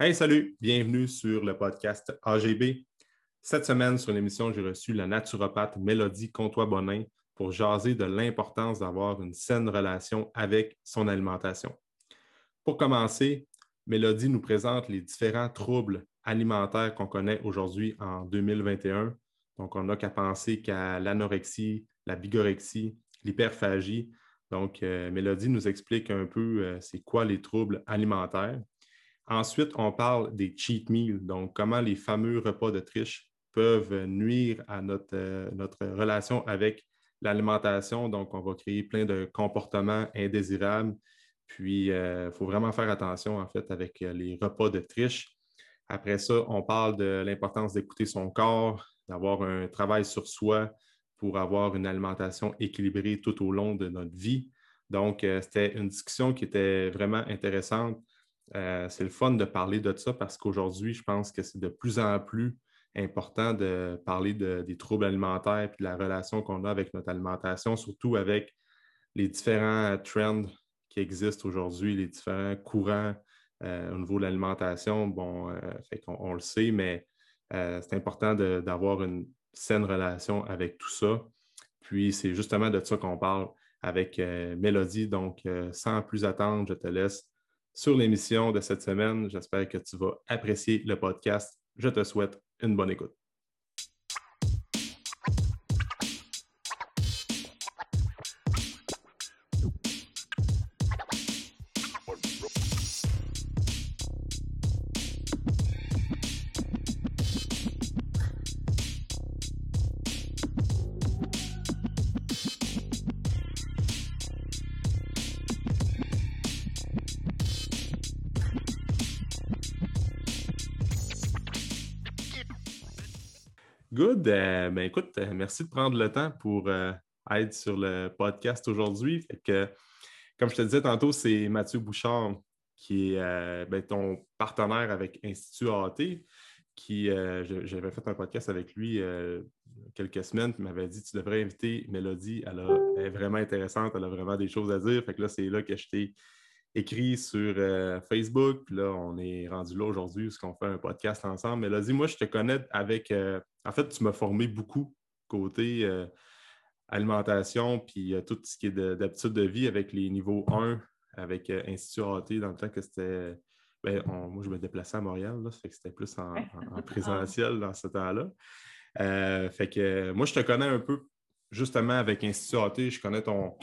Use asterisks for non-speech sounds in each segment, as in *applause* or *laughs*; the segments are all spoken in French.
Hey, salut, bienvenue sur le podcast AGB. Cette semaine, sur l'émission, j'ai reçu la naturopathe Mélodie Comtois-Bonin pour jaser de l'importance d'avoir une saine relation avec son alimentation. Pour commencer, Mélodie nous présente les différents troubles alimentaires qu'on connaît aujourd'hui en 2021. Donc, on n'a qu'à penser qu'à l'anorexie, la bigorexie, l'hyperphagie. Donc, euh, Mélodie nous explique un peu euh, c'est quoi les troubles alimentaires. Ensuite, on parle des cheat meals, donc comment les fameux repas de triche peuvent nuire à notre, euh, relation avec l'alimentation. Donc, on va créer plein de comportements indésirables. Puis, il euh, faut vraiment faire attention, en fait, avec euh, les repas de triche. Après ça, on parle de l'importance d'écouter son corps, d'avoir un travail sur soi pour avoir une alimentation équilibrée tout au long de notre vie. Donc, c'était une discussion qui était vraiment intéressante euh, c'est le fun de parler de ça parce qu'aujourd'hui, je pense que c'est de plus en plus important de parler des troubles alimentaires et de la relation qu'on a avec notre alimentation, surtout avec les différents trends qui existent aujourd'hui, les différents courants euh, au niveau de l'alimentation. Bon, euh, on, le sait, mais c'est important d'avoir une saine relation avec tout ça. Puis c'est justement de ça qu'on parle avec Mélodie. Donc, sans plus attendre, je te laisse sur l'émission de cette semaine. J'espère que tu vas apprécier le podcast. Je te souhaite une bonne écoute. Good. Euh, ben, écoute, euh, merci de prendre le temps pour euh, être sur le podcast aujourd'hui. comme je te disais tantôt, c'est Mathieu Bouchard qui est ben, ton partenaire avec Institut AAT. Qui, j'avais fait un podcast avec lui quelques semaines, il m'avait dit Tu devrais inviter Mélodie, elle, elle, est vraiment intéressante, elle a vraiment des choses à dire. Fait que là, c'est là que je t'ai écrit sur euh, Facebook. Puis là, on est rendu là aujourd'hui parce qu'on fait un podcast ensemble. Mais là, dis moi, je te connais avec. Euh, en fait, tu m'as formé beaucoup côté euh, alimentation, puis tout ce qui est d'habitude de, vie avec les niveaux 1, avec Institut AT, dans le temps que c'était. Ben, moi, je me déplaçais à Montréal, là, ça fait que c'était plus en, *laughs* présentiel dans ce temps-là. fait que moi, je te connais un peu justement avec Institut AT, je connais ton,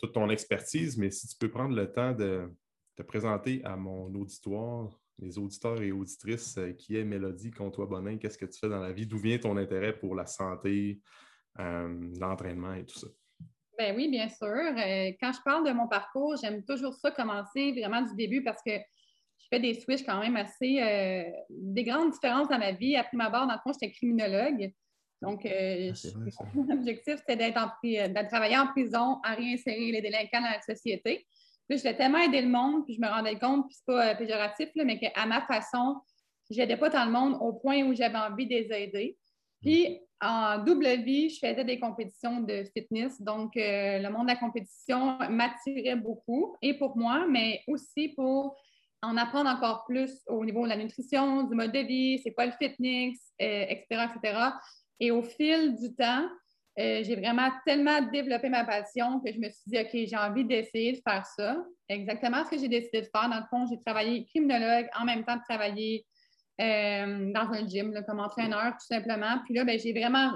toute ton expertise, mais si tu peux prendre le temps de te présenter à mon auditoire, les auditeurs et auditrices, euh, qui est Mélodie Comtois Bonin, qu'est-ce que tu fais dans la vie, d'où vient ton intérêt pour la santé, euh, l'entraînement et tout ça? Ben oui, bien sûr. Euh, quand je parle de mon parcours, j'aime toujours ça commencer vraiment du début parce que je fais des switches quand même assez, des grandes différences dans ma vie. Après ma barre, dans le fond, j'étais criminologue. Donc, euh, ah, mon objectif, c'était d'être de travailler en prison, à réinsérer les délinquants dans la société. Puis, je voulais tellement aider le monde, puis je me rendais compte, puis c'est pas euh, péjoratif, mais qu'à ma façon, je n'aidais pas tant le monde au point où j'avais envie de les aider. Puis, en double vie, je faisais des compétitions de fitness. Donc, euh, le monde de la compétition m'attirait beaucoup, et pour moi, mais aussi pour en apprendre encore plus au niveau de la nutrition, du mode de vie, c'est quoi le fitness, etc., etc. Et au fil du temps, euh, j'ai vraiment tellement développé ma passion que je me suis dit, OK, j'ai envie d'essayer de faire ça. Exactement ce que j'ai décidé de faire. Dans le fond, j'ai travaillé criminologue en même temps de travailler euh, dans un gym comme entraîneur, tout simplement. Puis là, ben, j'ai vraiment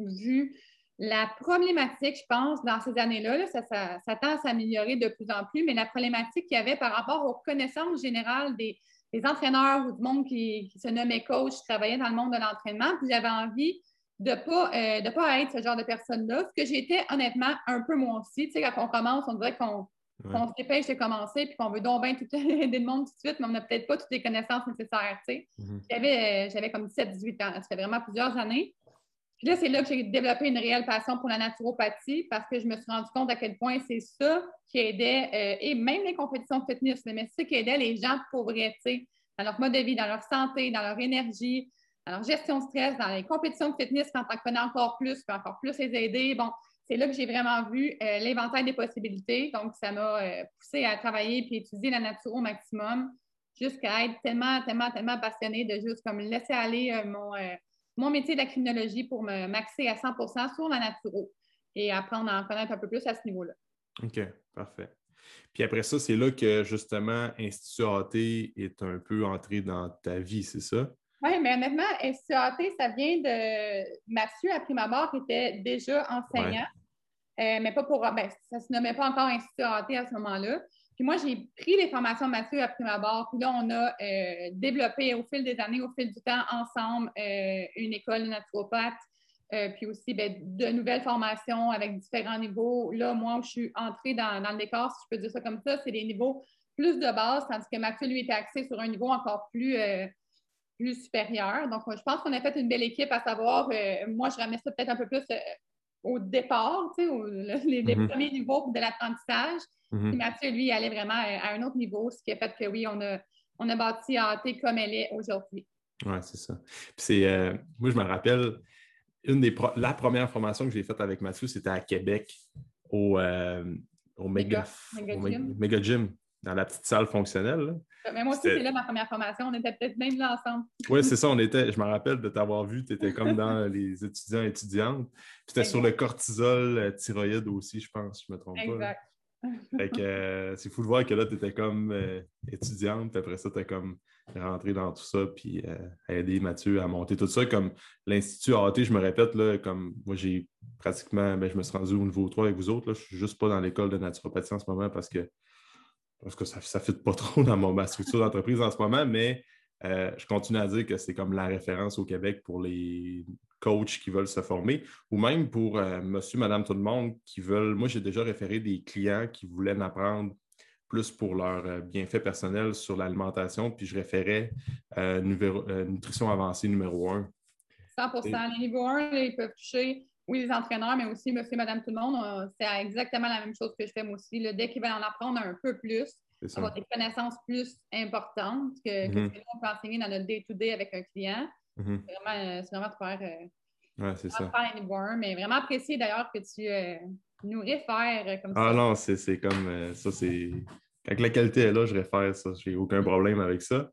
vu la problématique, je pense, dans ces années-là, ça, tend à s'améliorer de plus en plus, mais la problématique qu'il y avait par rapport aux connaissances générales des, entraîneurs ou du monde qui, qui, se nommait coach, je travaillais dans le monde de l'entraînement, puis j'avais envie de ne pas, euh, pas être ce genre de personne-là. Ce que j'étais honnêtement un peu moi aussi. Tu sais, quand on commence, on dirait qu'on se dépêche de commencer puis qu'on veut donc bien tout *laughs* aider le monde tout de suite, mais on n'a peut-être pas toutes les connaissances nécessaires. Tu sais. J'avais, euh, j'avais comme 17-18 ans. Ça fait vraiment plusieurs années. Puis là, c'est là que j'ai développé une réelle passion pour la naturopathie parce que je me suis rendu compte à quel point c'est ça qui aidait, euh, et même les compétitions fitness, mais c'est ça qui aidait les gens pour vrai, tu sais, dans leur mode de vie, dans leur santé, dans leur énergie, alors, gestion de stress dans les compétitions de fitness, quand on connaît encore plus, puis encore plus les aider. Bon, c'est là que j'ai vraiment vu euh, l'éventail des possibilités. Donc, ça m'a euh, poussé à travailler et étudier la nature au maximum jusqu'à être tellement, tellement, tellement passionnée de juste comme laisser aller euh, mon, euh, mon métier de la criminologie pour me maxer à 100% sur la naturo et apprendre à en connaître un peu plus à ce niveau-là. OK, parfait. Puis après ça, c'est là que justement Institut AT est un peu entré dans ta vie, c'est ça? Oui, mais honnêtement, Institut AT, ça vient de Mathieu, à prime abord, qui était déjà enseignant, euh, mais pas pour. Ben, ça ne se nommait pas encore Institut AT à ce moment-là. Puis moi, j'ai pris les formations de Mathieu à prime abord, puis là, on a euh, développé au fil des années, au fil du temps, ensemble, euh, une école naturopathe puis aussi ben, de nouvelles formations avec différents niveaux. Là, moi, je suis entrée dans, le décor, si je peux dire ça comme ça, c'est des niveaux plus de base, tandis que Mathieu, lui, était axé sur un niveau encore plus, plus supérieur. Donc, je pense qu'on a fait une belle équipe, à savoir, euh, moi, je ramène ça peut-être un peu plus au départ, tu sais, les, mm-hmm. premiers niveaux de l'apprentissage. Puis Mathieu, lui, allait vraiment à, un autre niveau, ce qui a fait que oui, on a, on a bâti AT comme elle est aujourd'hui. Oui, c'est ça. Puis c'est, moi, je me rappelle, une des la première formation que j'ai faite avec Mathieu, c'était à Québec, au, euh, au, Mega, Gym. dans la petite salle fonctionnelle. Mais moi aussi, c'est là ma première formation. On était peut-être même là ensemble. oui, c'est *laughs* ça. On était, je me rappelle de t'avoir vu. Tu étais comme dans les étudiants et étudiantes. Tu étais sur le cortisol euh, thyroïde aussi, je pense, je ne me trompe pas. Exact. Euh, c'est fou de voir que là, tu étais comme étudiante, puis après ça, tu es comme rentrer dans tout ça, puis euh, aider Mathieu à monter tout ça. Comme l'Institut AT, je me répète, là, comme moi, j'ai pratiquement, ben, je me suis rendu au niveau 3 avec vous autres. Là, je ne suis juste pas dans l'école de naturopathie en ce moment parce que, parce que ça ne fit pas *laughs* trop dans ma structure d'entreprise en ce moment, mais euh, je continue à dire que c'est comme la référence au Québec pour les coachs qui veulent se former ou même pour euh, monsieur, madame, tout le monde qui veulent. Moi, j'ai déjà référé des clients qui voulaient m'apprendre plus pour leur euh, bienfait personnel sur l'alimentation, puis je référais nutrition avancée numéro 1. 100 Les niveaux 1, ils peuvent toucher, oui, les entraîneurs, mais aussi monsieur, madame, tout le monde. C'est exactement la même chose que je fais moi aussi. Dès qu'ils veulent en apprendre un peu plus, avoir des connaissances plus importantes que, mm-hmm. ce que nous, on peut enseigner dans notre day-to-day avec un client. Mm-hmm. C'est vraiment, vraiment, de faire, ouais, c'est ça. faire niveaux 1, mais vraiment apprécier d'ailleurs que tu nous réfère comme ah ça. Ah non, c'est comme euh, ça, c'est. Quand la qualité est là, je réfère ça. J'ai aucun problème avec ça.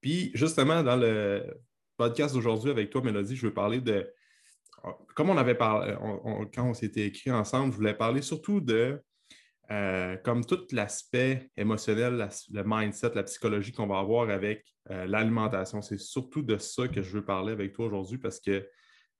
Puis justement, dans le podcast d'aujourd'hui avec toi, Mélodie, je veux parler de. Comme on avait parlé, quand on s'était écrit ensemble, je voulais parler surtout de euh, comme tout l'aspect émotionnel, le mindset, la psychologie qu'on va avoir avec euh, l'alimentation. C'est surtout de ça que je veux parler avec toi aujourd'hui parce que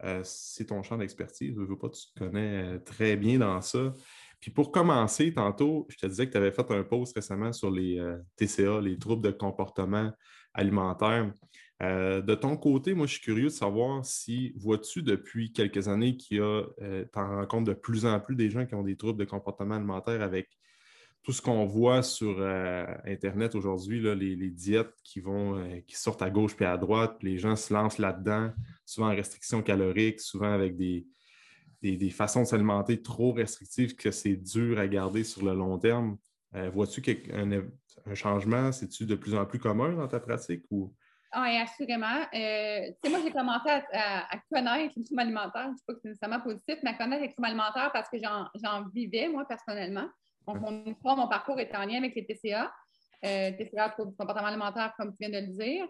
euh, c'est ton champ d'expertise. Je veux pas, tu te connais euh, très bien dans ça. Puis pour commencer, tantôt, je te disais que tu avais fait un post récemment sur les euh, TCA, les troubles de comportement alimentaire. De ton côté, moi, je suis curieux de savoir si, vois-tu depuis quelques années qu'il y a, tu en rencontres de plus en plus des gens qui ont des troubles de comportement alimentaire avec tout ce qu'on voit sur euh, Internet aujourd'hui, les, diètes qui vont, euh, qui sortent à gauche puis à droite, les gens se lancent là-dedans, souvent en restriction calorique, souvent avec des, façons de s'alimenter trop restrictives que c'est dur à garder sur le long terme. Euh, vois-tu un, changement? C'est-tu de plus en plus commun dans ta pratique? Ou... Oui, assurément. moi, j'ai commencé à, connaître le trouble alimentaire. Je ne sais pas que c'est nécessairement positif, mais à connaître le trouble alimentaire parce que j'en vivais, moi, personnellement. Donc, mon mon parcours était en lien avec les TCA, euh, TCA pour du comportement alimentaire, comme tu viens de le dire.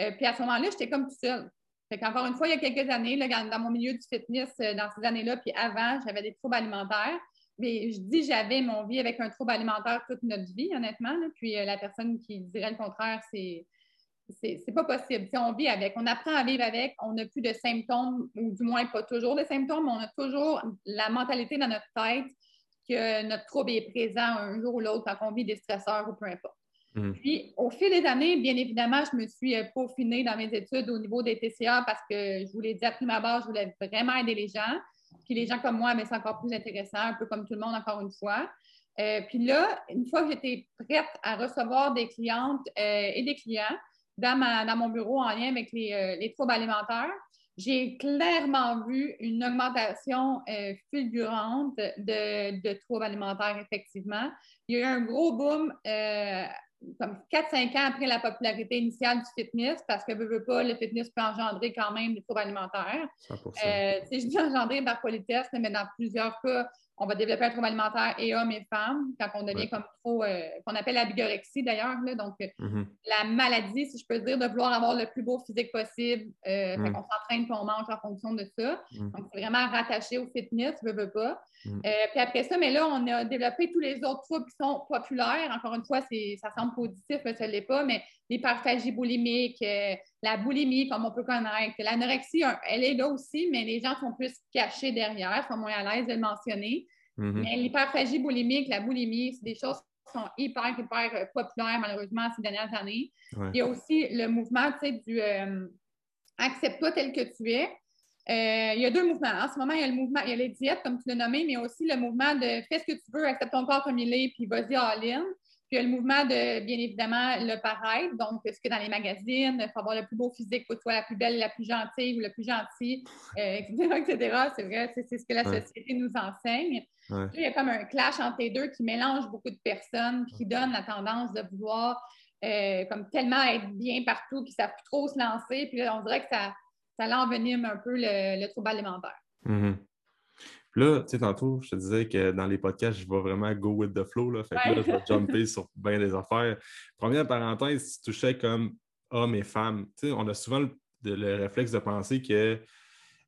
Euh, puis à ce moment-là, j'étais comme tout seul. Fait Encore une fois, il y a quelques années, dans mon milieu du fitness, euh, dans ces années-là, puis avant, j'avais des troubles alimentaires. Mais je dis j'avais mon vie avec un trouble alimentaire toute notre vie, honnêtement. Puis la personne qui dirait le contraire, c'est c'est pas possible. Si on vit avec, on apprend à vivre avec, on n'a plus de symptômes, ou du moins pas toujours de symptômes, mais on a toujours la mentalité dans notre tête que notre trouble est présent un jour ou l'autre quand on vit des stresseurs ou peu importe. Mm. Puis, au fil des années, bien évidemment, je me suis euh, peaufinée dans mes études au niveau des TCA parce que je vous l'ai dit à prime abord, je voulais vraiment aider les gens. Puis les gens comme moi, mais c'est encore plus intéressant, un peu comme tout le monde, encore une fois. Euh, puis là, une fois que j'étais prête à recevoir des clientes euh, et des clients dans, dans, mon bureau en lien avec les, les troubles alimentaires, j'ai clairement vu une augmentation euh, fulgurante de, de, troubles alimentaires, effectivement. Il y a eu un gros boom euh, comme 4-5 ans après la popularité initiale du fitness, parce que, veux, pas, le fitness peut engendrer quand même des troubles alimentaires. 100%. Euh, je dis engendrer par politesse, mais dans plusieurs cas, on va développer un trouble alimentaire et hommes et femmes quand on devient comme trop, euh, qu'on appelle la bigorexie d'ailleurs. Donc, euh, mm-hmm. la maladie, si je peux dire, de vouloir avoir le plus beau physique possible. Euh, mm. On s'entraîne et on mange en fonction de ça. Mm. Donc, c'est vraiment rattaché au fitness, ne veux pas. Mm. puis après ça, mais là, on a développé tous les autres troubles qui sont populaires. Encore une fois, ça semble positif, mais ça ne l'est pas, mais l'hyperphagie boulimique, la boulimie, comme on peut connaître. L'anorexie, elle est là aussi, mais les gens sont plus cachés derrière, sont moins à l'aise de le mentionner. Mm-hmm. Mais l'hyperphagie boulimique, la boulimie, c'est des choses qui sont hyper, hyper euh, populaires, malheureusement, ces dernières années. Il y a aussi le mouvement, tu sais, du euh, accepte-toi tel que tu es. Euh, il y a deux mouvements. En ce moment, il y a le mouvement, il y a les diètes, comme tu l'as nommé, mais il y a aussi le mouvement de fais ce que tu veux, accepte ton corps comme il est, puis vas-y all-in. Puis il y a le mouvement de, bien évidemment, le paraître. Donc, ce que dans les magazines, il faut avoir le plus beau physique pour toi, la plus belle, la plus gentille ou le plus gentil, etc., C'est vrai, c'est ce que la société nous enseigne. il y a comme un clash entre les deux qui mélange beaucoup de personnes, qui donne la tendance de vouloir euh, comme tellement être bien partout, qui ne savent plus trop se lancer. Puis là, on dirait que ça, ça l'envenime un peu le, trouble alimentaire. Puis là, tu sais, tantôt, je te disais que dans les podcasts, je vais vraiment go with the flow. Là. Fait que là, je vais *laughs* jumper sur bien des affaires. Première parenthèse, tu touchais comme hommes et femmes. Tu sais, on a souvent le, réflexe de penser que,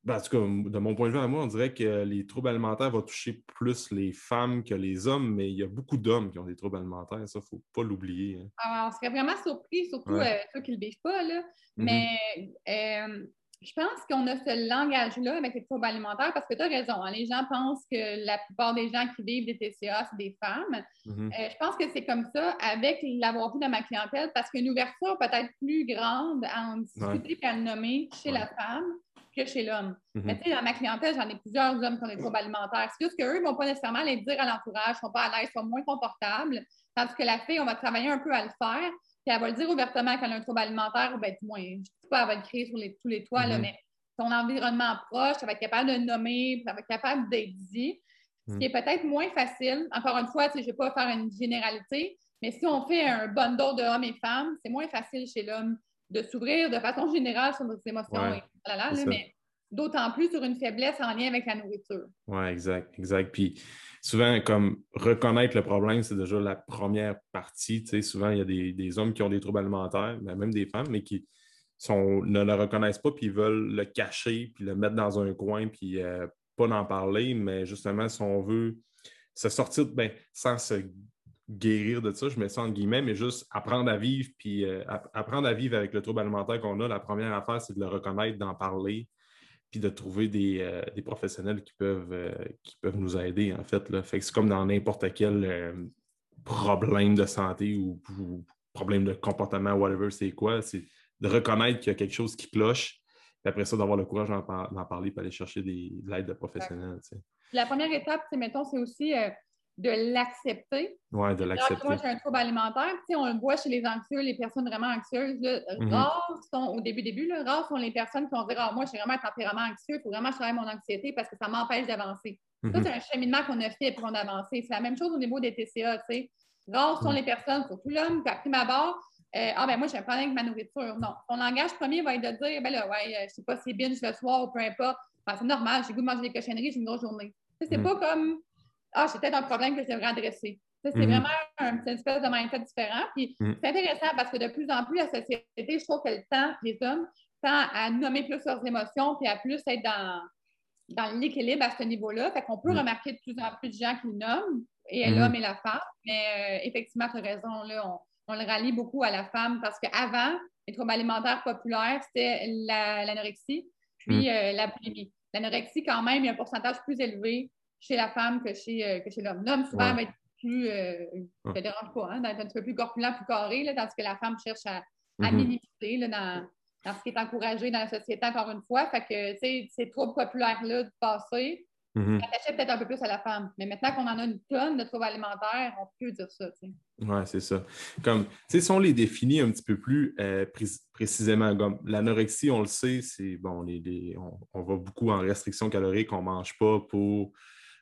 ben, en tout cas, de mon point de vue à moi, on dirait que les troubles alimentaires vont toucher plus les femmes que les hommes, mais il y a beaucoup d'hommes qui ont des troubles alimentaires. Ça, il ne faut pas l'oublier. Hein. Ah, on serait vraiment surpris, surtout euh, ceux qui ne le vivent pas. Là. Mm-hmm. Mais euh, je pense qu'on a ce langage-là avec les troubles alimentaires parce que tu as raison. Hein, les gens pensent que la plupart des gens qui vivent des TCA, c'est des femmes. Mm-hmm. Euh, je pense que c'est comme ça avec l'avoir vu dans ma clientèle parce qu'une ouverture peut-être plus grande à en discuter et à le nommer chez la femme que chez l'homme. Mm-hmm. Mais tu sais, dans ma clientèle, j'en ai plusieurs hommes qui ont des troubles alimentaires. C'est juste qu'eux ne vont pas nécessairement les dire à l'entourage, ne sont pas à l'aise, sont moins confortables. Tandis que la fille, on va travailler un peu à le faire. Puis elle va le dire ouvertement qu'elle a un trouble alimentaire, ou bien moins. Je ne sais pas, elle va le créer sur tous les toits, là, mm-hmm. mais son environnement proche, elle va être capable de nommer, elle va être capable d'être dit. Ce qui est mm. peut-être moins facile. Encore une fois, je ne vais pas faire une généralité, mais si on fait un bundle de hommes et femmes, c'est moins facile chez l'homme de s'ouvrir de façon générale sur nos émotions. et, là, mais d'autant plus sur une faiblesse en lien avec la nourriture. Oui, exact, exact. Puis souvent, comme reconnaître le problème, c'est déjà la première partie. Tu souvent, il y a des, hommes qui ont des troubles alimentaires, mais même des femmes, mais qui ne le reconnaissent pas, puis veulent le cacher, puis le mettre dans un coin, puis euh, pas en parler, mais justement, si on veut se sortir, ben, sans se guérir de ça, je mets ça en guillemets, mais juste apprendre à vivre, puis euh, apprendre à vivre avec le trouble alimentaire qu'on a, la première affaire, c'est de le reconnaître, d'en parler, puis de trouver des, euh, professionnels qui peuvent, euh, qui peuvent nous aider, en fait. Là. Fait que c'est comme dans n'importe quel euh, problème de santé ou, problème de comportement, whatever, c'est quoi, c'est de reconnaître qu'il y a quelque chose qui cloche, puis après ça, d'avoir le courage d'en, parler et aller chercher des, de l'aide de professionnels. La première étape, mettons, c'est aussi de l'accepter. Oui, de l'accepter. Moi, j'ai un trouble alimentaire. Tu sais, on le voit chez les anxieux, les personnes vraiment anxieuses. Mhm. Rares sont, au début, début, là, rares sont les personnes qui vont dire ah, Moi, j'ai vraiment un tempérament anxieux, il faut vraiment travailler mon anxiété parce que ça m'empêche d'avancer. Ça, mhm. c'est un cheminement qu'on a fait pour en avancer. C'est la même chose au niveau des TCA. Tu sais. Rares sont mhm. les personnes, surtout l'homme, qui a pris ma barre. Euh, ah, ben moi, j'ai un problème avec ma nourriture. Non. Ton langage premier va être de dire Ben là, ouais, euh, je sais pas si c'est binge le soir ou peu importe. Ben, c'est normal, j'ai goût de manger des cochonneries, j'ai une grosse journée. C'est pas comme ah, j'ai peut-être un problème que j'aimerais adresser. C'est mhm. vraiment une espèce de mindset différent. Puis mhm. c'est intéressant parce que de plus en plus, la société, je trouve qu'elle tend, les hommes, tend à nommer plus leurs émotions puis à plus être dans, dans l'équilibre à ce niveau-là. Fait qu'on peut mhm. remarquer de plus en plus de gens qui nomment, et l'homme et la femme. Mais euh, effectivement, tu as raison, là, on, on, le rallie beaucoup à la femme parce qu'avant, les troubles alimentaires populaires, c'était l'anorexie, puis euh, la boulimie. L'anorexie, quand même, il y a un pourcentage plus élevé chez la femme que chez, euh, chez l'homme. L'homme, souvent, va être plus. Euh, dérange pas, hein, d'être un petit peu plus corpulent, plus carré, là, tandis que la femme cherche à, à mm-hmm. minimiser là, dans, dans, ce qui est encouragé dans la société, encore une fois. Fait que, tu sais, ces troubles populaires-là du passé, mm peut-être un peu plus à la femme. Mais maintenant qu'on en a une tonne de troubles alimentaires, on peut dire ça. Oui, c'est ça. Comme, tu sais, si on les définit un petit peu plus euh, précisément, comme l'anorexie, on le sait, c'est bon, les, on, on, va beaucoup en restriction calorique, on ne mange pas pour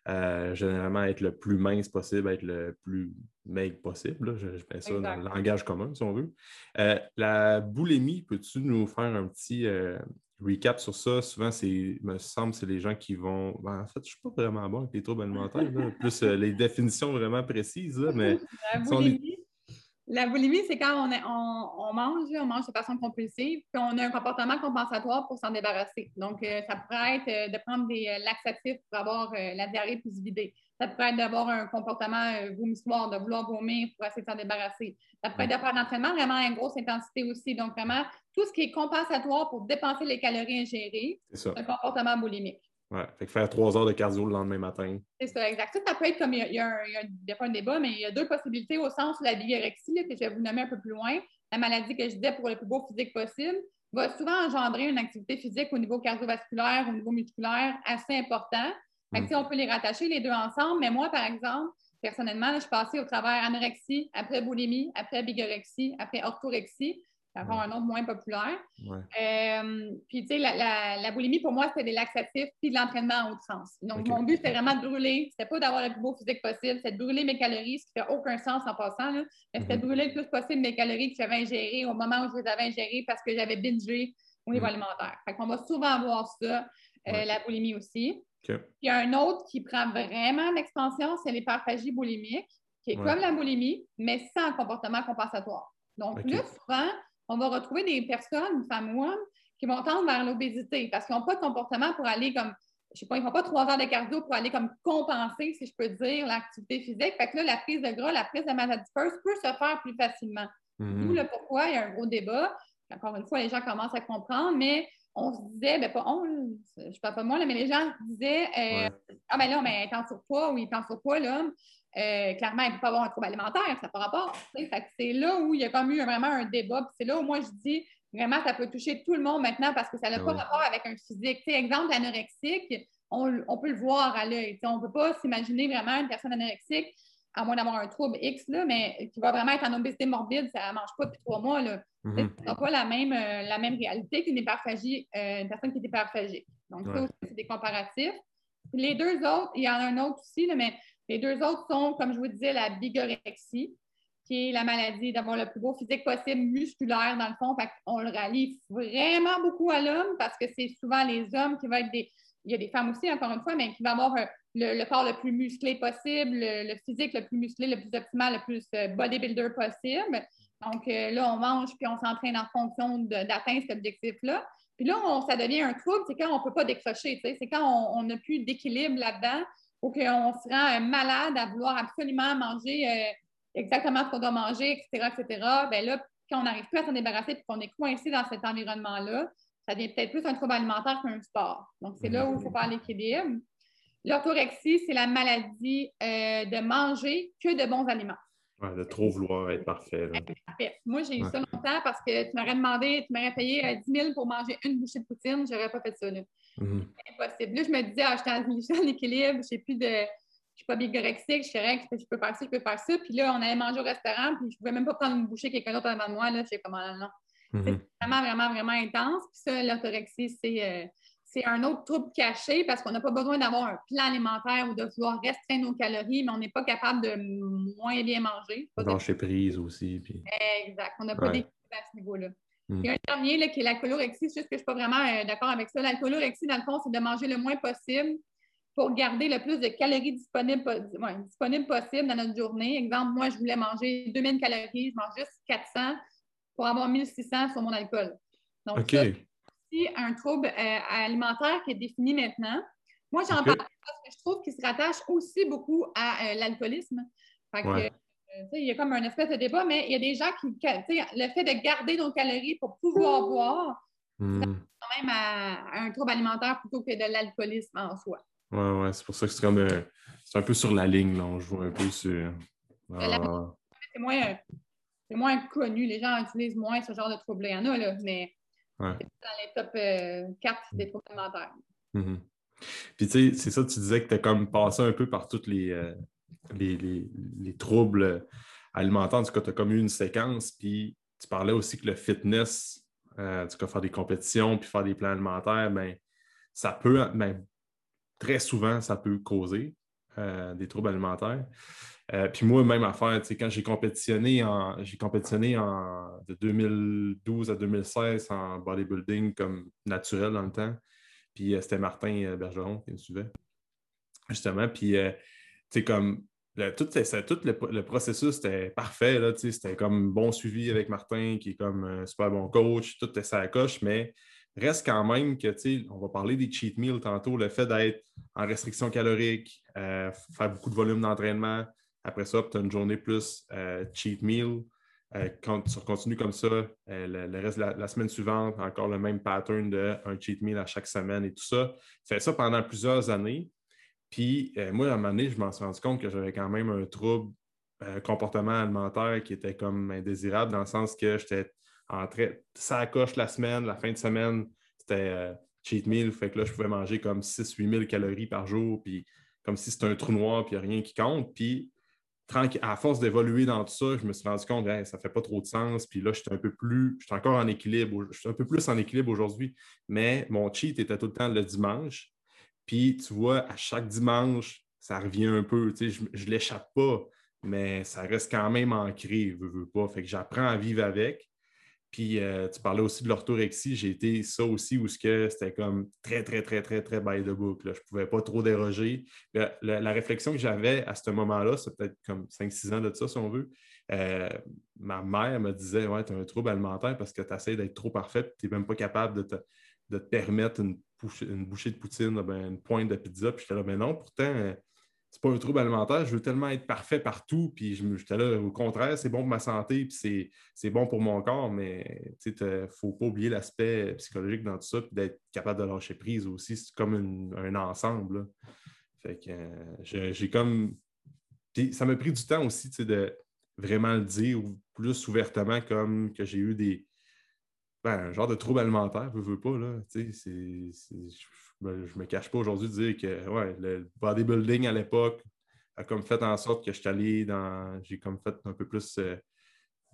euh, généralement être le plus mince possible, être le plus maigre possible. Je, mets ça dans le langage commun, si on veut. Euh, la boulimie, peux-tu nous faire un petit, euh, recap sur ça, souvent, c'est, me semble, c'est les gens qui vont. Ben, en fait, je ne suis pas vraiment bon avec les troubles alimentaires, plus euh, les définitions vraiment précises, mais. *laughs* La boulimie, c'est quand on, on, mange, on mange de façon compulsive, puis on a un comportement compensatoire pour s'en débarrasser. Donc, euh, ça pourrait être euh, de prendre des laxatifs pour avoir la diarrhée plus vidée. Ça pourrait être d'avoir un comportement vomissoire, de vouloir vomir pour essayer de s'en débarrasser. Ça pourrait être de faire un entraînement vraiment à une grosse intensité aussi. Donc, vraiment, tout ce qui est compensatoire pour dépenser les calories ingérées, c'est un comportement boulimique. Oui, fait que faire trois heures de cardio le lendemain matin. C'est ça, exact. Ça, peut être comme il y a, pas un débat, mais il y a deux possibilités au sens où la bigorexie, que je vais vous nommer un peu plus loin, la maladie que je disais pour le plus beau physique possible, va souvent engendrer une activité physique au niveau cardiovasculaire, au niveau musculaire assez important. Fait que, mm. on peut les rattacher les deux ensemble, mais moi, par exemple, personnellement, je suis passée au travers anorexie, après boulimie, après bigorexie, après orthorexie avoir un nom moins populaire. Euh, puis, tu sais, la, boulimie, pour moi, c'était des laxatifs puis de l'entraînement en haute sens. Donc, mon but, c'était vraiment de brûler. C'était pas d'avoir le plus beau physique possible, c'était de brûler mes calories, ce qui fait aucun sens en passant. Là. Mais c'était de mhm. brûler le plus possible mes calories que j'avais ingérées au moment où je les avais ingérées parce que j'avais bingé au niveau mhm. alimentaire. Fait qu'on va souvent voir ça, euh, la boulimie aussi. Puis, il y a un autre qui prend vraiment l'expansion, c'est l'hyperphagie boulimique, qui est comme la boulimie, mais sans comportement compensatoire. Donc, là, souvent, on va retrouver des personnes, femmes ou hommes, qui vont tendre vers l'obésité parce qu'ils n'ont pas de comportement pour aller comme, je sais pas, ils ne font pas trois heures de cardio pour aller comme compenser, si je peux dire, l'activité physique. Fait que là, la prise de gras, la prise de masse adipeuse peut se faire plus facilement. Mhm. D'où le pourquoi, il y a un gros débat. Encore une fois, les gens commencent à comprendre, mais on se disait, ben pas on, je parle pas moi, mais les gens disaient euh, Ah ben là, mais il est en surpoids ou il est en surpoids, l'homme. Euh, clairement, il ne peut pas avoir un trouble alimentaire, ça n'a pas rapport. C'est là où il y a comme eu vraiment un débat. C'est là où moi je dis vraiment ça peut toucher tout le monde maintenant parce que ça n'a ah pas rapport avec un physique. exemple, anorexique, on, on, peut le voir à l'œil. On ne peut pas s'imaginer vraiment une personne anorexique, à moins d'avoir un trouble X, là, mais qui va vraiment être en obésité morbide, ça ne mange pas depuis trois mois. Là. Mm pas la même, euh, la même réalité qu'une hyperphagie, euh, une personne qui est hyperphagique. Donc, ça c'est des comparatifs. Les deux autres, il y en a un autre aussi, là, mais les deux autres sont, comme je vous disais, la bigorexie, qui est la maladie d'avoir le plus beau physique possible musculaire, dans le fond. On le rallie vraiment beaucoup à l'homme parce que c'est souvent les hommes qui vont être des. Il y a des femmes aussi, encore une fois, mais qui vont avoir euh, le, corps le plus musclé possible, le, physique le plus musclé, le plus optimal, le plus euh, bodybuilder possible. Donc euh, là, on mange puis on s'entraîne en fonction d'atteindre cet objectif-là. Puis là, ça devient un trouble, c'est quand on ne peut pas décrocher, c'est quand on n'a plus d'équilibre là-dedans ou qu'on se rend malade à vouloir absolument manger euh, exactement ce qu'on doit manger, etc., etc., bien là, quand on n'arrive plus à s'en débarrasser et qu'on est coincé dans cet environnement-là, ça devient peut-être plus un trouble alimentaire qu'un sport. Donc, c'est là où il faut faire l'équilibre. L'orthorexie, c'est la maladie euh, de manger que de bons aliments. Ouais, de trop vouloir être parfait. Moi, j'ai eu ça longtemps parce que tu m'aurais demandé, tu m'aurais payé 10 euh, 000 pour manger une bouchée de poutine, je n'aurais pas fait ça. Là. Mhm. Impossible. Là, je me disais, ah, je suis en *laughs* équilibre, je plus de. Je suis pas bigorexique, je suis correct, je peux faire ça, je peux faire ça. Puis là, on allait manger au restaurant, puis je ne pouvais même pas prendre une bouchée quelqu'un d'autre avant moi. Là, je sais comment, ah, non. Mhm. C'est vraiment, vraiment, vraiment intense. Puis ça, l'orthorexie, c'est. Euh, c'est un autre trouble caché parce qu'on n'a pas besoin d'avoir un plan alimentaire ou de vouloir restreindre nos calories, mais on n'est pas capable de moins bien manger. Lâcher prise aussi. Puis... Exact. On n'a pas d'équilibre à ce niveau-là. Il y a un dernier là, qui est la colorexie. Juste que je ne suis pas vraiment euh, d'accord avec ça. La colorexie, dans le fond, c'est de manger le moins possible pour garder le plus de calories disponibles, possible dans notre journée. Exemple, moi, je voulais manger 2000 calories, je mange juste 400 pour avoir 1600 sur mon alcool. Donc, c'est un trouble euh, alimentaire qui est défini maintenant. Moi, j'en parle parce que je trouve qu'il se rattache aussi beaucoup à euh, l'alcoolisme. Il y a comme un espèce de débat, mais il y a des gens qui, le fait de garder nos calories pour pouvoir boire, hmm. quand même à, un trouble alimentaire plutôt que de l'alcoolisme en soi. Oui, ouais, c'est pour ça que c'est comme euh, c'est un peu sur la ligne, là, on joue un peu sur. c'est moins, moins, connu, les gens utilisent moins ce genre de troubles. Il y en a, là, mais dans les top 4 euh, des troubles alimentaires. Mm-hmm. Puis tu sais, c'est ça, tu disais que tu as comme passé un peu par toutes les, les, troubles alimentaires. En tout cas, tu as comme eu une séquence, puis tu parlais aussi que le fitness, euh, tu peux faire des compétitions, puis faire des plans alimentaires, ben, ça peut, ben, très souvent, ça peut causer des troubles alimentaires. puis moi, même affaire, quand j'ai compétitionné en j'ai compétitionné en de 2012 à 2016 en bodybuilding comme naturel dans le temps. Puis c'était Martin Bergeron qui me suivait. Justement. Puis sais, comme tout, le, processus était parfait. C'était comme bon suivi avec Martin, qui est comme un super bon coach, tout était sa coche, mais reste quand même que, on va parler des cheat meals tantôt, le fait d'être en restriction calorique, euh, faire beaucoup de volume d'entraînement, après ça, tu as une journée plus euh, cheat meal. Euh, quand tu continues comme ça, le, reste de la, semaine suivante, encore le même pattern de un cheat meal à chaque semaine et tout ça. Fais ça pendant plusieurs années. Puis euh, moi, à un moment donné, je m'en suis rendu compte que j'avais quand même un trouble euh, comportement alimentaire qui était comme indésirable dans le sens que j'étais en train, ça coche la semaine, la fin de semaine, c'était euh, cheat meal, fait que là, je pouvais manger comme 6-8 000 calories par jour, puis comme si c'était un trou noir, puis rien qui compte. Puis à force d'évoluer dans tout ça, je me suis rendu compte que ça ne fait pas trop de sens. Puis là, j'étais un peu plus, j'étais encore en équilibre, je suis un peu plus en équilibre aujourd'hui, mais mon cheat était tout le temps le dimanche. Puis, tu vois, à chaque dimanche, ça revient un peu. Tu sais, je ne l'échappe pas, mais ça reste quand même ancré, veux, veux pas. Fait que j'apprends à vivre avec. Puis, euh, tu parlais aussi de l'orthorexie. J'ai été ça aussi où c'était comme très, très, très, très, très by the book. Là. Je ne pouvais pas trop déroger. La, réflexion que j'avais à ce moment-là, c'est peut-être comme 5-6 ans de ça, si on veut. Euh, ma mère me disait Ouais, tu as un trouble alimentaire parce que tu essaies d'être trop parfait, tu n'es même pas capable de te, de te permettre une une bouchée de poutine, ben, une pointe de pizza. Puis j'étais là, mais non, pourtant, euh, c'est pas un trouble alimentaire. Je veux tellement être parfait partout. Puis j'étais là, au contraire, c'est bon pour ma santé, puis c'est bon pour mon corps, mais il ne faut pas oublier l'aspect psychologique dans tout ça, puis d'être capable de lâcher prise aussi. C'est comme un ensemble. Fait que euh, j'ai comme. Ça m'a pris du temps aussi de vraiment le dire plus ouvertement, comme que j'ai eu des, ben, un genre de trouble alimentaire, veux, veux pas, là. Tu sais, je, me, me cache pas aujourd'hui de dire que ouais, le bodybuilding à l'époque a comme fait en sorte que je suis allé dans. J'ai comme fait un peu plus euh,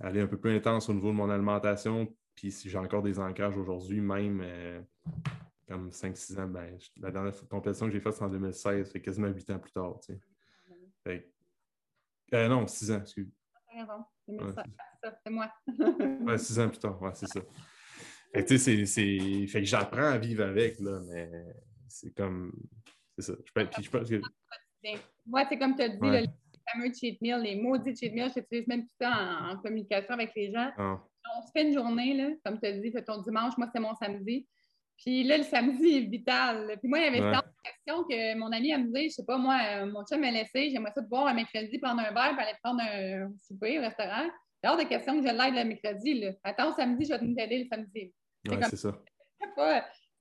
aller un peu plus intense au niveau de mon alimentation. Puis si j'ai encore des ancrages aujourd'hui, même euh, comme 5-6 ans, ben, la dernière compétition que j'ai faite, c'est en 2016, fait quasiment 8 ans plus tard. Tu sais. euh, non, 6 ans, excuse. c'est moi. ouais, 6 ans plus tard, ouais, c'est ça. Fait que, c'est, fait que j'apprends à vivre avec, là, mais c'est comme. C'est ça. Je, puis je pense que. Moi, c'est comme tu as dit, le fameux cheat meal, les maudits cheat meals, j'utilise même tout ça en, communication avec les gens. Ah. On se fait une journée, là, comme tu as dit, fait ton dimanche, moi, c'est mon samedi. Puis là, le samedi est vital. Puis moi, il y avait ouais. cette question que mon ami, elle me disait, je sais pas, moi, euh, mon chum m'a laissé, j'aimerais ça te voir un mercredi, prendre un verre, puis aller prendre un souper au restaurant. C'est hors de question que je l'aide le mercredi. Là. Attends, samedi, je vais t'aider le samedi. Ouais, c'est ça.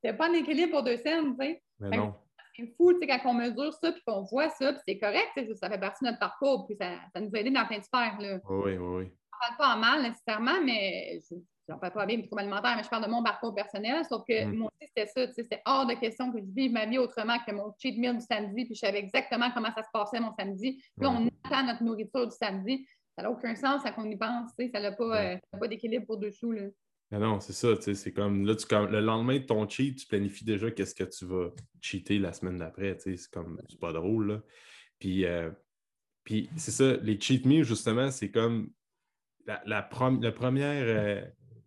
C'est pas, un équilibre pour deux scènes, tu sais. Mais non. C'est fou, tu sais, quand on mesure ça, puis qu'on voit ça, puis c'est correct, ça fait partie de notre parcours, puis ça, ça nous a aidé dans plein de sphères, là. Oui, oui, oui. Je ne parle pas en mal, nécessairement, mais je n'en parle pas bien du trouble alimentaire, mais je parle de mon parcours personnel, sauf que mm. moi aussi, c'était ça, tu sais, c'était hors de question que je vive ma vie autrement que mon cheat meal du samedi, puis je savais exactement comment ça se passait mon samedi. Puis on attend notre nourriture du samedi. Ça n'a aucun sens à qu'on y pense, tu sais, ça n'a pas, euh, pas d'équilibre pour dessous, là. Mais non, c'est ça, c'est comme là, tu, le lendemain de ton cheat, tu planifies déjà qu'est-ce que tu vas cheater la semaine d'après, c'est comme, c'est pas drôle, là. Puis, euh, puis c'est ça, les cheat meals, justement, c'est comme la, la, première, euh,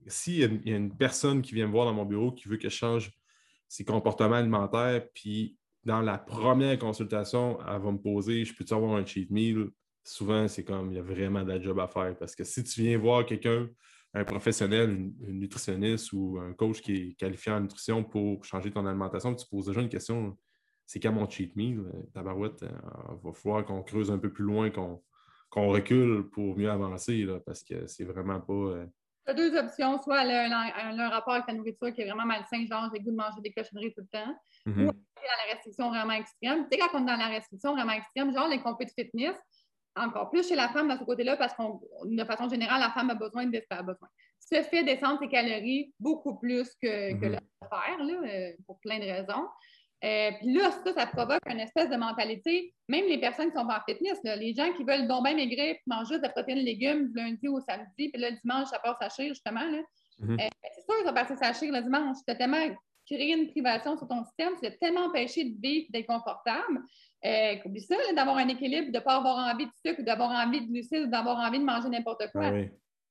s'il y, a une personne qui vient me voir dans mon bureau qui veut que je change ses comportements alimentaires, puis dans la première consultation, elle va me poser, je peux-tu avoir un cheat meal? Souvent, c'est comme, il y a vraiment de la job à faire, parce que si tu viens voir quelqu'un un professionnel, une, nutritionniste ou un coach qui est qualifié en nutrition pour changer ton alimentation, tu poses déjà une question c'est quand mon cheat meal Tabarouette, il euh, va falloir qu'on creuse un peu plus loin, qu'on recule pour mieux avancer là, parce que c'est vraiment pas. Euh, tu as deux options. Soit elle a un, rapport avec ta nourriture qui est vraiment malsain, genre j'ai goût de manger des cochonneries tout le temps, mm-hmm. ou dans la restriction vraiment extrême. Tu sais, quand on est dans la restriction vraiment extrême, genre les compétitions de fitness, encore plus chez la femme dans ce côté-là, parce qu'on, de façon générale, la femme a besoin de a besoin. Se fait descendre ses calories beaucoup plus que, que mm-hmm. faire, là, euh, pour plein de raisons. Euh, puis là, ça, ça provoque une espèce de mentalité, même les personnes qui sont en fitness, les gens qui veulent donc bien maigrir puis mangent juste de protéines légumes du lundi au samedi, puis le dimanche, ça passe à chier, justement. Là. Mm-hmm. Euh, c'est sûr que ça passe à chier le dimanche. As tellement crées une privation sur ton système, vas tellement empêcher de vivre, d'être confortable. Euh, oublie ça, d'avoir un équilibre, de ne pas avoir envie de sucre d'avoir envie de glucides d'avoir envie de manger n'importe quoi. Ah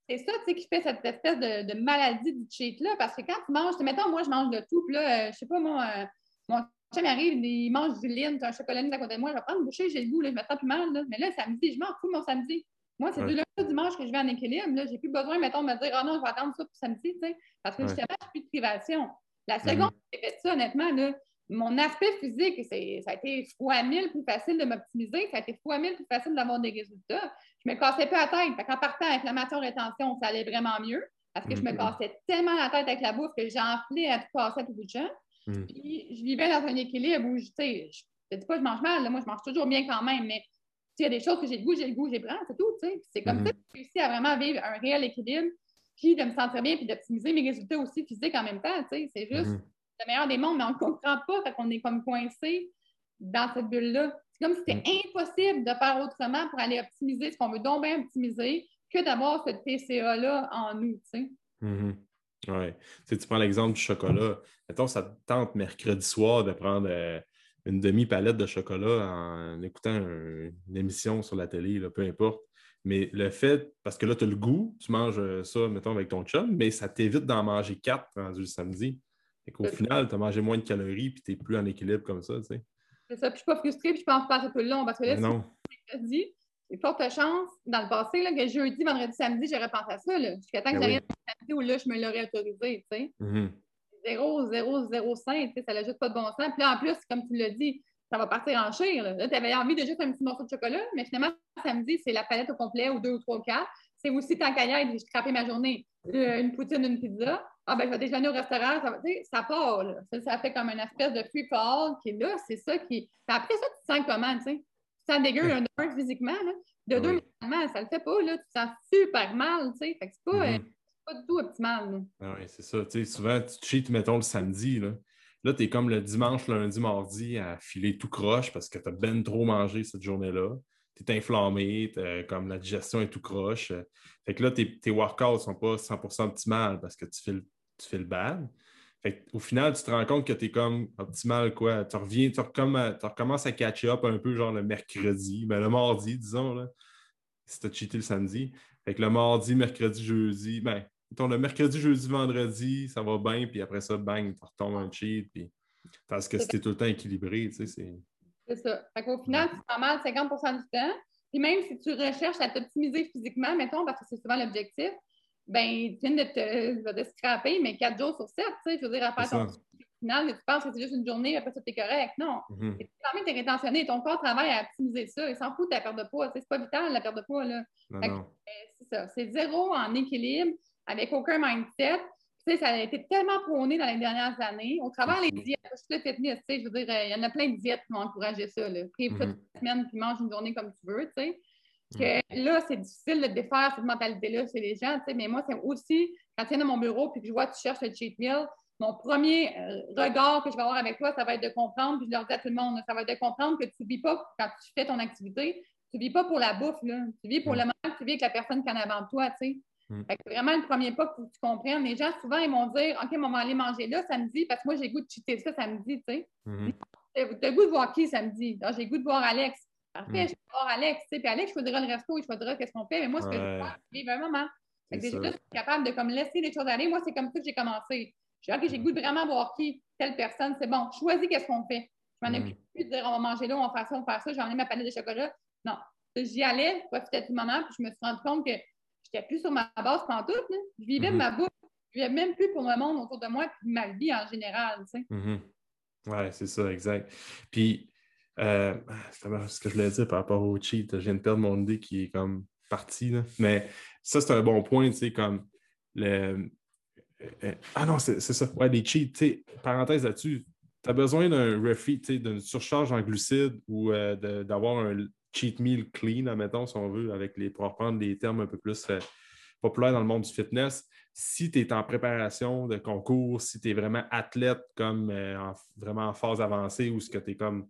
c'est ça qui fait cette espèce de, maladie du cheat-là. Parce que quand tu manges, mettons, moi, je mange de tout, puis là, euh, je sais pas, moi, euh, mon chien arrive, il mange du lin, un chocolat à côté de moi, je vais prendre une bouchée, j'ai le goût, là, je me sens plus mal. Là. Mais là, samedi, je m'en fous mon samedi. Moi, c'est du lundi dimanche que je vais en équilibre. Là, j'ai plus besoin, mettons, de me dire, oh non, je vais attendre ça pour samedi, tu sais, parce que justement, je plus de privation. La seconde mm-hmm. que j'ai fait ça, honnêtement, là, mon aspect physique, ça a été fois mille plus facile de m'optimiser, ça a été fois mille plus facile d'avoir des résultats. Je me cassais pas la tête. En partant, inflammation, rétention, ça allait vraiment mieux parce que je me mm-hmm. cassais tellement la tête avec la bouffe que j'enflais à tout casser à tout bout de champ. Mm. Puis je vivais dans un équilibre où, tu sais, je ne dis pas que je mange mal, moi je mange toujours bien quand même, mais il y a des choses que j'ai le goût, j'ai le goût, j'ai le c'est tout. C'est comme ça mm-hmm. que j'ai réussi à vraiment vivre un réel équilibre, puis de me sentir bien, puis d'optimiser mes résultats aussi physiques en même temps. C'est juste mm-hmm. le meilleur des mondes, mais on ne comprend pas, fait qu'on est comme coincé dans cette bulle-là. C'est comme si c'était mm. impossible de faire autrement pour aller optimiser ce qu'on veut donc bien optimiser que d'avoir ce TCA-là en nous. sais. Mm-hmm. Oui. Tu, prends l'exemple du chocolat. Mettons, ça te tente mercredi soir de prendre euh, une demi-palette de chocolat en écoutant une émission sur la télé, peu importe. Mais le fait, parce que là, tu as le goût, tu manges euh, ça, mettons, avec ton chum, mais ça t'évite d'en manger quatre rendu le samedi. Et qu'au final, tu as mangé moins de calories puis tu n'es plus en équilibre comme ça, tu sais. C'est ça, puis je suis pas frustrée, puis je pense pas tout le long, parce que là, non. mercredi, il forte chance, dans le passé, là, que jeudi, vendredi, samedi, j'aurais pensé à ça, là. Jusqu'à temps que ben j'arrive samedi où là, je me l'aurais autorisé, tu sais. 0, 0, 0, 5, ça n'a juste pas de bon sens. Puis là, en plus, comme tu l'as dit, ça va partir en chire. Là, tu avais envie de juste un petit morceau de chocolat, mais finalement, samedi, c'est la palette au complet, ou deux ou trois ou quatre. C'est aussi tant qu'à y être, j'ai scrapé ma journée. Euh, une poutine, une pizza. Ah, ben, je vais déjeuner au restaurant. Ça, ça part, là. Ça, fait comme une espèce de free fall qui est là. C'est ça qui. après ça, tu te sens comment, tu sais? Tu te sens dégueu, un, physiquement, là. De deux, mentalement, ça le fait pas, là. Tu te sens super mal, tu sais. Fait que c'est pas. Mm-hmm. Euh, pas du tout optimal. Ah oui, c'est ça. Tu sais, souvent, tu cheats, mettons, le samedi. Là, là tu es comme le dimanche, lundi, mardi à filer tout croche parce que tu as ben trop mangé cette journée-là. Tu es inflammé, comme la digestion est tout croche. Fait que là, tes, tes workouts ne sont pas 100% optimales parce que tu fais le, tu fais le bad. Fait au final, tu te rends compte que tu es comme optimal, quoi? Tu reviens, tu, recommences à catch up un peu, genre le mercredi, ben, le mardi, disons, là, si tu as cheaté le samedi. Fait que le mardi, mercredi, jeudi, ben, le mercredi, jeudi, vendredi, ça va bien, puis après ça, bang, tu retombes un cheat. Puis... Parce que c'était tout le temps équilibré, tu sais, c'est. C'est ça. Fait qu'au final, tu prends mal 50% du temps. Puis même si tu recherches à t'optimiser physiquement, mettons, parce que c'est souvent l'objectif, ben, tu viens de te, de scraper, mais 4 jours sur 7, tu sais, je veux dire, à faire ton final, tu penses que c'est juste une journée, après ça, tu es correct. Non. Mm -hmm. Quand même, tu es rétentionné. Ton corps travaille à optimiser ça. Il s'en fout de ta perte de poids. C'est pas vital, la perte de poids. Là. Euh, c'est ça. C'est zéro en équilibre avec aucun mindset. Tu sais, ça a été tellement prôné dans les dernières années. Au travers les diètes, je suis fitness, tu sais, je veux dire, il y en a plein de diètes qui m'ont encouragé ça. Là. Prive mm -hmm. toute la semaine, puis mange une journée comme tu veux, tu sais. Que mm. là, c'est difficile de défaire cette mentalité-là chez les gens, tu sais, mais moi, c'est aussi, quand tu viens dans mon bureau puis que je vois que tu cherches le cheat meal, mon premier euh, regard que je vais avoir avec toi, ça va être de comprendre, puis je leur dis à tout le monde, ça va être de comprendre que tu ne vis pas, quand tu fais ton activité, tu ne vis pas pour la bouffe, là. tu vis pour mm. le moment que tu vis avec la personne qui en a avant toi, tu sais. Mm. vraiment le premier pas pour que tu comprennes. Les gens, souvent, ils vont dire OK, on va aller manger là samedi parce que moi, j'ai goût de cheater ça samedi. Tu sais. Mm-hmm. Tu as goût de voir qui samedi? Ah, J'ai goût de voir Alex. Parfait, mm. je vais voir Alex. Tu sais. Puis Alex, je choisirai le resto, il choisira qu'est-ce qu'on fait. Mais moi, ce que je veux c'est vivre un moment. Fait que déjà, je suis capable de comme, laisser les choses aller. Moi, c'est comme ça que j'ai commencé. J'ai OK, j'ai goût de vraiment voir qui, telle personne. C'est bon, choisis qu'est-ce qu'on fait. Je m'en mm. occupe plus de dire on va manger là, on va faire ça, on va faire ça. J'ai emmené ma palette de chocolat. Non. J'y allais, je profitais du moment, puis je me suis rendu compte que je n'étais plus sur ma base pantoute. Là. Je vivais mhm. ma bouffe. Je vivais même plus pour le monde autour de moi et ma vie en général. Tu sais. Mhm. Oui, c'est ça, exact. Puis, euh, ce que je voulais dire par rapport au cheat, je viens de perdre mon idée qui est comme partie. Là. Mais ça, c'est un bon point, tu sais, comme le. Euh, ah non, c'est ça. Ouais, les cheats, tu sais, parenthèse là-dessus, tu as besoin d'un refit, tu sais, d'une surcharge en glucides ou euh, d'avoir un cheat meal clean, admettons, si on veut, avec les, pour reprendre des termes un peu plus euh, populaires dans le monde du fitness. Si tu es en préparation de concours, si tu es vraiment athlète, comme euh, vraiment en phase avancée, ou ce que tu es comme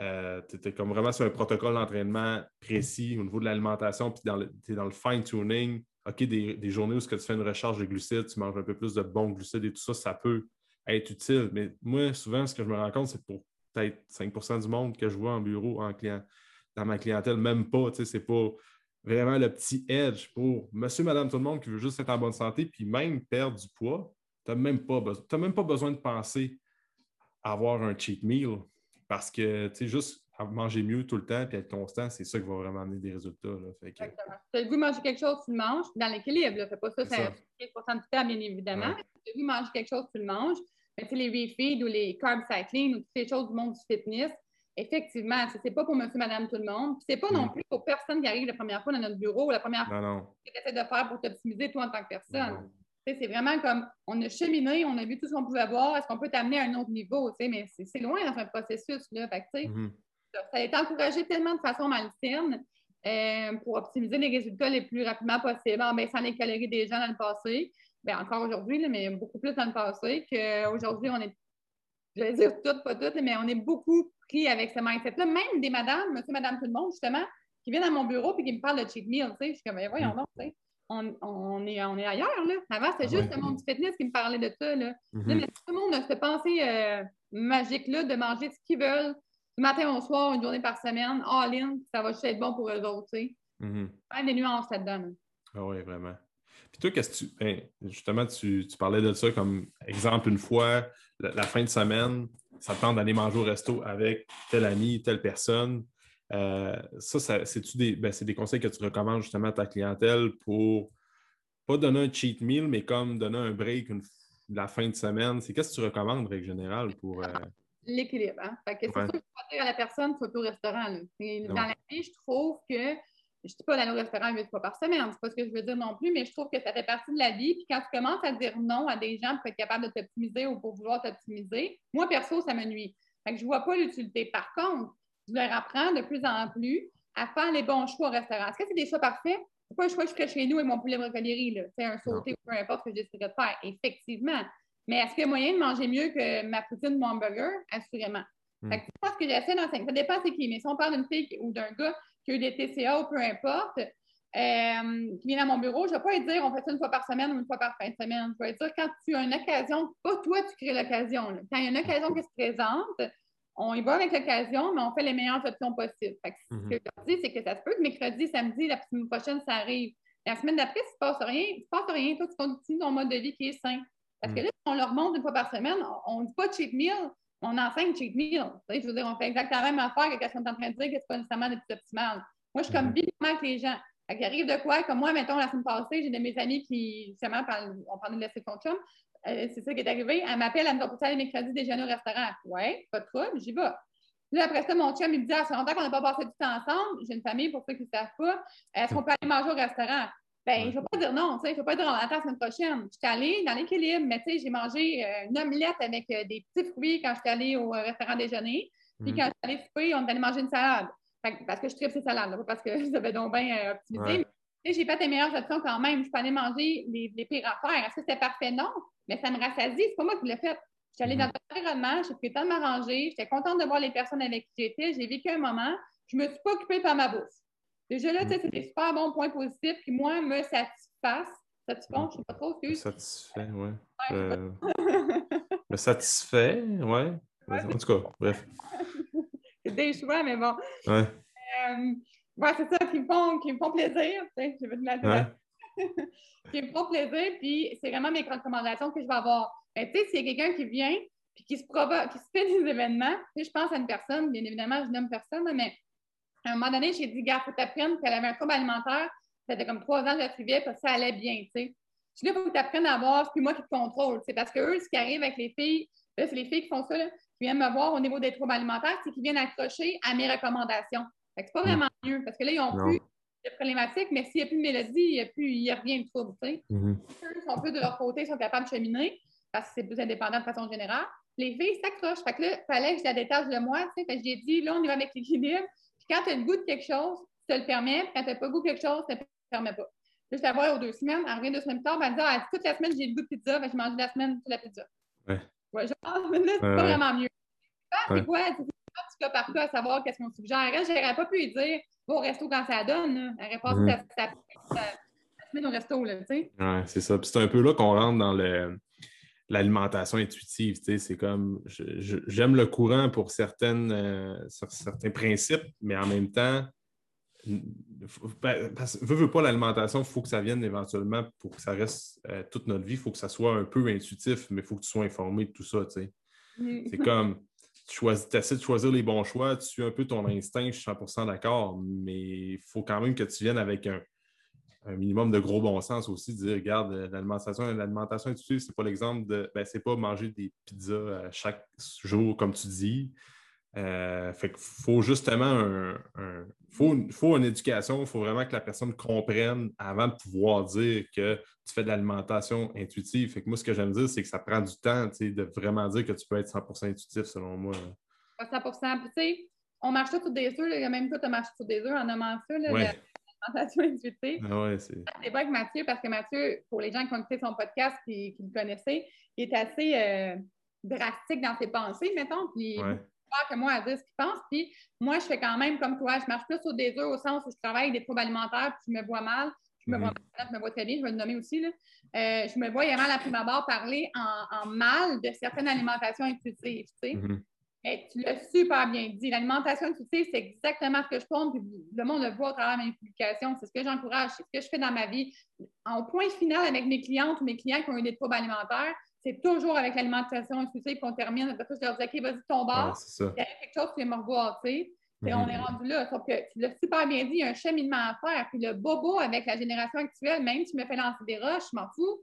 euh, comme vraiment sur un protocole d'entraînement précis au niveau de l'alimentation, puis tu es dans le fine-tuning. OK, des, journées où ce que tu fais une recharge de glucides, tu manges un peu plus de bons glucides et tout ça, ça peut être utile. Mais moi, souvent, ce que je me rends compte, c'est pour peut-être 5% du monde que je vois en bureau, en client, dans ma clientèle, même pas. C'est pas vraiment le petit edge pour monsieur, madame, tout le monde qui veut juste être en bonne santé, puis même perdre du poids. Tu n'as même, pas même pas besoin de penser à avoir un cheat meal parce que, tu sais, juste manger mieux tout le temps et être constant, c'est ça qui va vraiment amener des résultats. Là. Fait que... Tu as le goût de manger quelque chose, tu le manges. Dans l'équilibre, fais pas ça, c'est 15 de temps, bien évidemment. Tu as le goût de manger quelque chose, tu le manges. Mais les refeeds ou les carb cycling ou toutes ces choses du monde du fitness, effectivement, ce n'est pas pour monsieur, madame, tout le monde. Ce n'est pas non plus pour personne qui arrive la première fois dans notre bureau ou la première fois que tu essaies de faire pour t'optimiser toi en tant que personne. C'est vraiment comme on a cheminé, on a vu tout ce qu'on pouvait voir, est-ce qu'on peut t'amener à un autre niveau, mais c'est loin dans un processus. Là. Fait mm-hmm. Ça a été encouragé tellement de façon malsaine euh, pour optimiser les résultats les plus rapidement possible en baissant les calories des gens dans le passé. Bien, encore aujourd'hui, mais beaucoup plus dans le passé qu'aujourd'hui, on est, je vais dire toutes, pas toutes, mais on est beaucoup pris avec ce mindset-là. Même des madames, monsieur, madame, tout le monde, justement, qui viennent à mon bureau et qui me parlent de cheat meal. Je suis comme, ben, voyons mm. donc, on, on, est, on est ailleurs. Là. Avant, c'était juste le monde du fitness qui me parlait de ça. Là. Mm-hmm. mais tout le monde a cette pensée euh, magique-là de manger ce qu'ils veulent, du matin au soir, une journée par semaine, all-in, ça va juste être bon pour eux autres. Tu sais. Mm-hmm. des nuances là-dedans. Ah oui, vraiment. Puis toi, qu'est-ce que tu. Ben, justement, tu, parlais de ça comme exemple une fois, la, fin de semaine, ça te tente d'aller manger au resto avec tel ami, telle personne. Euh, ça, c'est-tu des, ben, des conseils que tu recommandes justement à ta clientèle pour pas donner un cheat meal, mais comme donner un break la fin de semaine? C'est qu'est-ce que tu recommandes, règle générale, pour. Euh, l'équilibre. Hein? c'est ça que peux dire à la personne, faut au restaurant. Dans la vie, je trouve que je ne dis pas d'aller au restaurant huit fois par semaine, c'est pas ce que je veux dire non plus, mais je trouve que ça fait partie de la vie. Puis quand tu commences à dire non à des gens pour être capable de t'optimiser ou pour vouloir t'optimiser, moi, perso, ça me nuit. Fait que je ne vois pas l'utilité. Par contre, je leur apprends de plus en plus à faire les bons choix au restaurant. Est-ce que c'est des choix parfaits? C'est pas un choix que je ferais chez nous avec mon poulet brocolerie, C'est un sauté ou peu importe ce que j'essaierais de faire, effectivement. Mais est-ce qu'il y a moyen de manger mieux que ma poutine ou mon hamburger? Assurément. Hmm. Fait que c'est ce que j'essaie d'enseigner. Ça dépend c'est qui, mais si on parle d'une fille ou d'un gars a eu des TCA ou peu importe, euh, qui vient à mon bureau, je ne vais pas lui dire on fait ça une fois par semaine ou une fois par fin de semaine. Je vais lui dire quand tu as une occasion, pas toi, tu crées l'occasion. Quand il y a une occasion qui se présente, on y va avec l'occasion, mais on fait les meilleures options possibles. Ce que mhm. je leur dis, c'est que ça se peut que mercredi, samedi, la semaine prochaine, ça arrive. La semaine d'après, s'il ne se passe rien, il ne se passe rien. Toi, tu continues ton mode de vie qui est sain. Parce que mhm. là, si on leur montre une fois par semaine, on ne dit pas cheat meal, on enseigne cheat meal. Je veux dire, on fait exactement la même affaire que ce qu'on est en train de dire que ce n'est pas nécessairement des plus optimales. Moi, je suis comme bilingue avec les gens. Il arrive de quoi? Comme moi, mettons, la semaine passée, j'ai de mes amis qui, justement, on parlait de laisser son chum. Euh, c'est ça qui est arrivé. Elle m'appelle, elle me dit, aller mercredi déjeuner au restaurant. Oui, pas de trouble, j'y vais. Là, après ça, mon chum, il me dit, ah, ça fait longtemps qu'on n'a pas passé du temps ensemble. J'ai une famille, pour ceux qui ne savent pas. Est-ce qu'on peut aller manger au restaurant? Ben, je ne vais pas dire non, tu sais, je ne vais pas dire on attend la semaine prochaine. Je suis allée dans l'équilibre, mais tu sais, j'ai mangé euh, une omelette avec euh, des petits fruits quand je suis allée au restaurant déjeuner. Puis mm. quand je suis allée souper, on est allé manger une salade parce que je tripe ces salades, pas parce que *laughs* ça fait donc bien euh, optimisé. Mais j'ai fait les meilleures options quand même. Je peux aller manger les, les pires affaires. Est-ce que c'était parfait? Non. Mais ça me rassasie. C'est pas moi qui l'ai fait. Je suis allée mm-hmm. dans dans l'environnement, j'ai pris le temps de m'arranger, j'étais contente de voir les personnes avec qui j'étais, j'ai vécu un moment, je ne me suis pas occupée par ma bouffe. Déjà là, c'est des super bons points positifs qui, moi, me satisfassent. Satisfont, je ne sais pas trop. Me satisfait, oui. Euh... me satisfait, oui. En tout cas, bref. *laughs* des choix, mais bon. Ouais. Euh, c'est ça, qui me font, qui me font plaisir. Tu sais, la *laughs* qui me font plaisir, puis c'est vraiment mes recommandations que je vais avoir. Ben, tu sais, s'il y a quelqu'un qui vient puis qui se provoque, qui se fait des événements, je pense à une personne, bien évidemment, je nomme personne, mais à un moment donné, j'ai dit, gars, faut t'apprendre qu'elle avait un trouble alimentaire. Ça fait comme trois ans que je la suivais, parce que ça allait bien, tu sais. Je dis, il faut que tu apprennes à voir, c'est moi qui te contrôle. C'est parce que eux, ce qui arrive avec les filles, c'est les filles qui font ça, là, qui viennent me voir au niveau des troubles alimentaires, c'est qu'ils viennent accrocher à mes recommandations. Ce n'est pas vraiment mieux parce que là, ils n'ont plus de problématiques, mais s'il n'y a plus de mélodie, il n'y a, plus, a rien de trouble. Mm-hmm. Eux sont plus de leur côté, ils sont capables de cheminer parce que c'est plus indépendant de façon générale. Les filles s'accrochent. Fait que là, il fallait que je la détache de moi. Tu sais, j'ai dit, là, on y va avec l'équilibre. Quand tu as le goût de quelque chose, tu te le permets. Quand tu n'as pas le goût de quelque chose, tu ne te le permets pas. Là, je la vois aux deux semaines. Elle revient deux semaines plus tard. Elle me dit, ah, toute la semaine, j'ai le goût de pizza. je mange la semaine toute la pizza. Ouais. Ouais, pense, mais là, c'est pas vraiment mieux. C'est quoi? C'est du cas par cas à savoir qu'est-ce qu'on suggère? J'aurais pas pu lui dire, va au resto quand ça donne. Elle aurait passé mm. sa, semaine au resto, là, tu sais. Ouais, c'est ça. Puis c'est un peu là qu'on rentre dans le l'alimentation intuitive. C'est comme j'aime le courant pour certaines, euh, certains principes, mais en même temps, parce, veux, veux pas l'alimentation, il faut que ça vienne éventuellement pour que ça reste euh, toute notre vie. Il faut que ça soit un peu intuitif, mais il faut que tu sois informé de tout ça. C'est comme tu essaies de choisir les bons choix, tu suis un peu ton instinct, je suis 100% d'accord, mais il faut quand même que tu viennes avec un, un minimum de gros bon sens aussi, de dire, regarde, euh, l'alimentation, l'alimentation intuitive, c'est pas l'exemple de, ben, c'est pas manger des pizzas euh, chaque jour, comme tu dis. Euh, fait qu'il faut justement un, faut, faut, une éducation, il faut vraiment que la personne comprenne avant de pouvoir dire que tu fais de l'alimentation intuitive. Fait que moi, ce que j'aime dire, c'est que ça prend du temps de vraiment dire que tu peux être 100% intuitif, selon moi. 100 tu sais, on marche sur des œufs, même toi, tu marché sur des œufs en nommant ça. Là, *laughs* alimentation intuitive. Ah c'est... pas avec Mathieu, parce que Mathieu, pour les gens qui ont écouté son podcast et qui le connaissaient, il est assez euh, drastique dans ses pensées, mettons, puis ouais. que moi à dire ce qu'il pense. Puis moi, je fais quand même comme toi, je marche plus des œufs au sens où je travaille avec des troubles alimentaires, puis je me vois mal. Je me, vois, mhm. je me vois très bien, je vais le nommer aussi. Là. Euh, je me vois mal à prime abord parler en, mal de certaines alimentations intuitives. Tu sais. Mhm tu l'as super bien dit. L'alimentation intuitive, c'est exactement ce que je puis le monde le voit au travers de mes publications. C'est ce que j'encourage, c'est ce que je fais dans ma vie. En point final, avec mes clientes ou mes clients qui ont eu des troubles alimentaires, c'est toujours avec l'alimentation intuitive qu'on termine. Après ça, je leur dis OK, vas-y, ton bar. il y a quelque chose, tu me revoir, tu sais. On est mm-hmm. rendu là. Sauf que tu l'as super bien dit, il y a un cheminement à faire. Puis le bobo avec la génération actuelle, même si tu me fais lancer des roches, je m'en fous.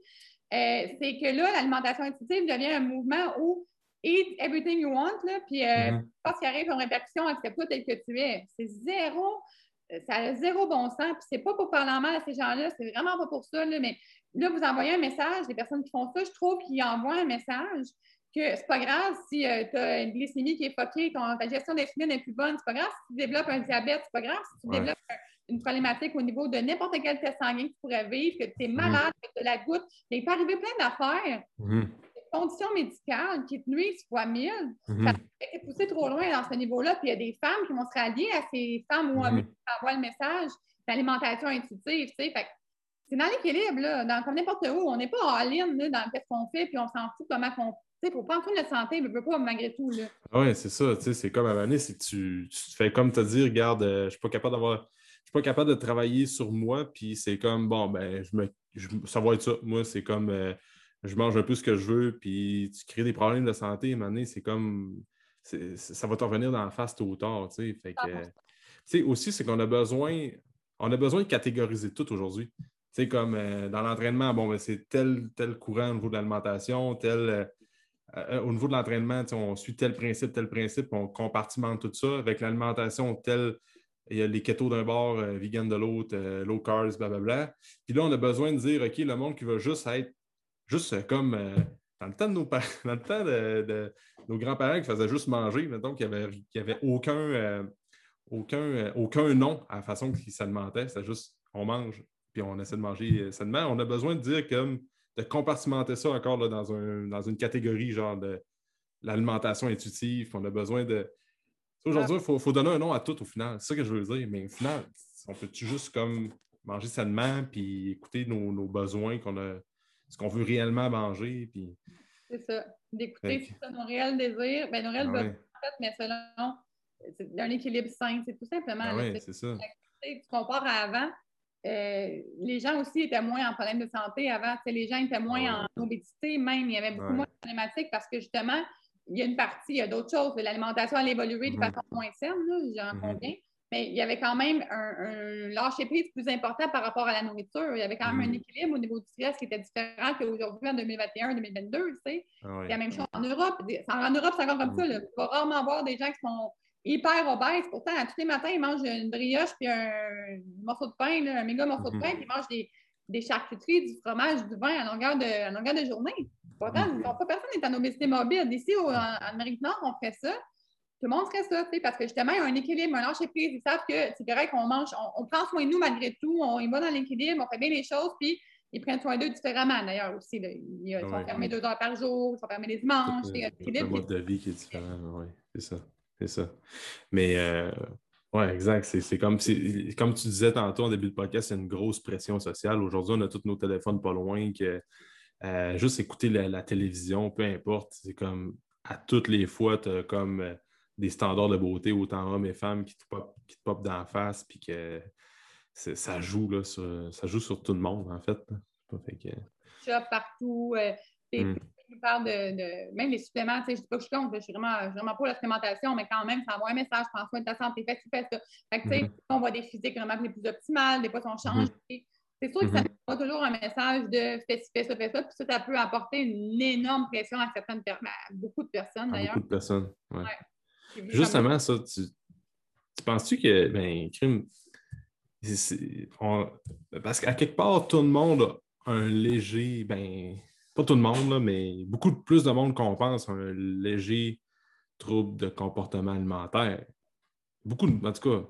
Euh, c'est que là, l'alimentation intuitive devient un mouvement où eat everything you want, là, puis euh, mm -hmm. qu'il arrive en répercussion, accepte-toi tel que tu es. C'est zéro, euh, ça a zéro bon sens, puis c'est pas pour parler en mal à ces gens-là, c'est vraiment pas pour ça, là, mais là, vous envoyez un message, les personnes qui font ça, je trouve qu'ils envoient un message que c'est pas grave si euh, tu as une glycémie qui est foquée, ta gestion d'insuline est plus bonne, c'est pas grave si tu développes un diabète, c'est pas grave si tu développes une problématique au niveau de n'importe quel test sanguin que tu pourrais vivre, que tu es mm-hmm. malade, que tu as la goutte. Il peut arriver plein d'affaires. Mm-hmm conditions médicales qui te nuisent fois mille, mhm. ça été poussé trop loin dans ce niveau-là. Puis il y a des femmes qui vont se rallier à ces femmes ou hommes qui envoient le message d'alimentation intuitive. Tu sais. c'est dans l'équilibre, là, dans, comme n'importe où. On n'est pas en ligne dans ce qu'on fait, puis on s'en fout comment on. Sais, pour prendre soin de la santé, mais pas malgré tout. Là. Ah oui, c'est ça. Tu sais, c'est comme à un c'est que tu, tu fais comme te dire, regarde, euh, je ne suis pas capable d'avoir. Je suis pas capable de travailler sur moi, puis c'est comme, bon, ben, je me, ça va être ça. Moi, c'est comme, euh, je mange un peu ce que je veux, puis tu crées des problèmes de santé, à c'est comme. Ça va te revenir dans la face tôt ou tard. Fait que, aussi, c'est qu'on a besoin. On a besoin de catégoriser tout aujourd'hui. Tu comme euh, dans l'entraînement, bon, ben, c'est tel, tel courant au niveau de l'alimentation, tel. Euh, euh, au niveau de l'entraînement, on suit tel principe, tel principe, on compartimente tout ça. Avec l'alimentation, tel, il y a les ketos d'un bord, vegan de l'autre, low carbs, blablabla. Puis là, on a besoin de dire, OK, le monde qui veut juste être juste euh, comme euh, dans le temps de nos *laughs* dans le temps de, nos grands-parents qui faisaient juste manger, donc il n'y avait, avait, aucun, euh, aucun, aucun nom à la façon qu'ils s'alimentaient. C'était juste on mange, puis on essaie de manger sainement. On a besoin de dire comme de compartimenter ça encore là, dans, un, dans une catégorie genre de l'alimentation intuitive. On a besoin de. Aujourd'hui, il faut, donner un nom à tout au final. C'est ça que je veux dire. Mais au final, on peut juste comme manger sainement puis écouter nos, nos besoins qu'on a ce qu'on veut réellement manger. Puis... C'est ça. D'écouter nos réels désirs, ben, nos réels ah besoins, en fait, mais selon un équilibre sain. C'est tout simplement. Ah oui, c'est ça. Tu compares à avant, euh, les gens aussi étaient moins en problème de santé avant. Les gens étaient moins ah en obésité, même. Il y avait beaucoup moins de problématiques parce que justement, il y a une partie, il y a d'autres choses. L'alimentation a évolué de mm-hmm. façon moins saine, j'en mm-hmm. conviens mais il y avait quand même un, lâcher-prise plus important par rapport à la nourriture. Il y avait quand même un mm. équilibre au niveau du stress qui était différent qu'aujourd'hui en 2021-2022. Tu sais. Ah la même chose en Europe. En Europe, c'est encore comme ça. Là. Tu vas rarement voir des gens qui sont hyper obèses. Pourtant, tous les matins, ils mangent une brioche puis un morceau de pain, un méga morceau de mm-hmm. pain, puis ils mangent des, des, charcuteries, du fromage, du vin à longueur de, longueur de journée. Pourtant, mm-hmm. pas personne n'est en obésité mobile. Ici, en Amérique du Nord, on fait ça le monde ferait ça, parce que justement, il y a un équilibre, un lâcher prise. Ils savent que c'est correct qu'on mange, on, prend soin de nous malgré tout, on y va dans l'équilibre, on fait bien les choses, puis ils prennent soin d'eux différemment d'ailleurs aussi. Ils, sont fermés deux heures par jour, ils sont fermés les dimanches. C'est un mode de vie qui est différent, oui, c'est ça. C'est ça. Mais euh, oui, exact. C'est comme, comme tu disais tantôt en début de podcast, c'est une grosse pression sociale. Aujourd'hui, on a tous nos téléphones pas loin que euh, juste écouter la, télévision, peu importe. C'est comme à toutes les fois, tu as comme euh, des standards de beauté, autant hommes et femmes, qui te pop, qui te dans la face, puis que ça joue, là, sur, ça joue sur tout le monde, en fait. fait que... partout. Euh, mm. parle de, même les suppléments, tu sais, je dis pas que je suis contre, je suis vraiment, vraiment pour la supplémentation, mais quand même, ça envoie un message, prends soin de ta santé, fais, fais ça. Fait que, tu sais, mm-hmm. on voit des physiques vraiment les plus optimales, des fois, sont changés. Mm-hmm. C'est sûr que ça mm-hmm. envoie toujours un message de fais, fais ça, fais ça, puis ça, ça peut apporter une énorme pression à certaines personnes, à beaucoup de personnes d'ailleurs. Beaucoup de personnes, ouais. Justement, ça, tu, tu penses-tu que, ben, crime, parce qu'à quelque part, tout le monde a un léger, ben, pas tout le monde, là, mais beaucoup plus de monde qu'on pense, un léger trouble de comportement alimentaire. Beaucoup, en tout cas.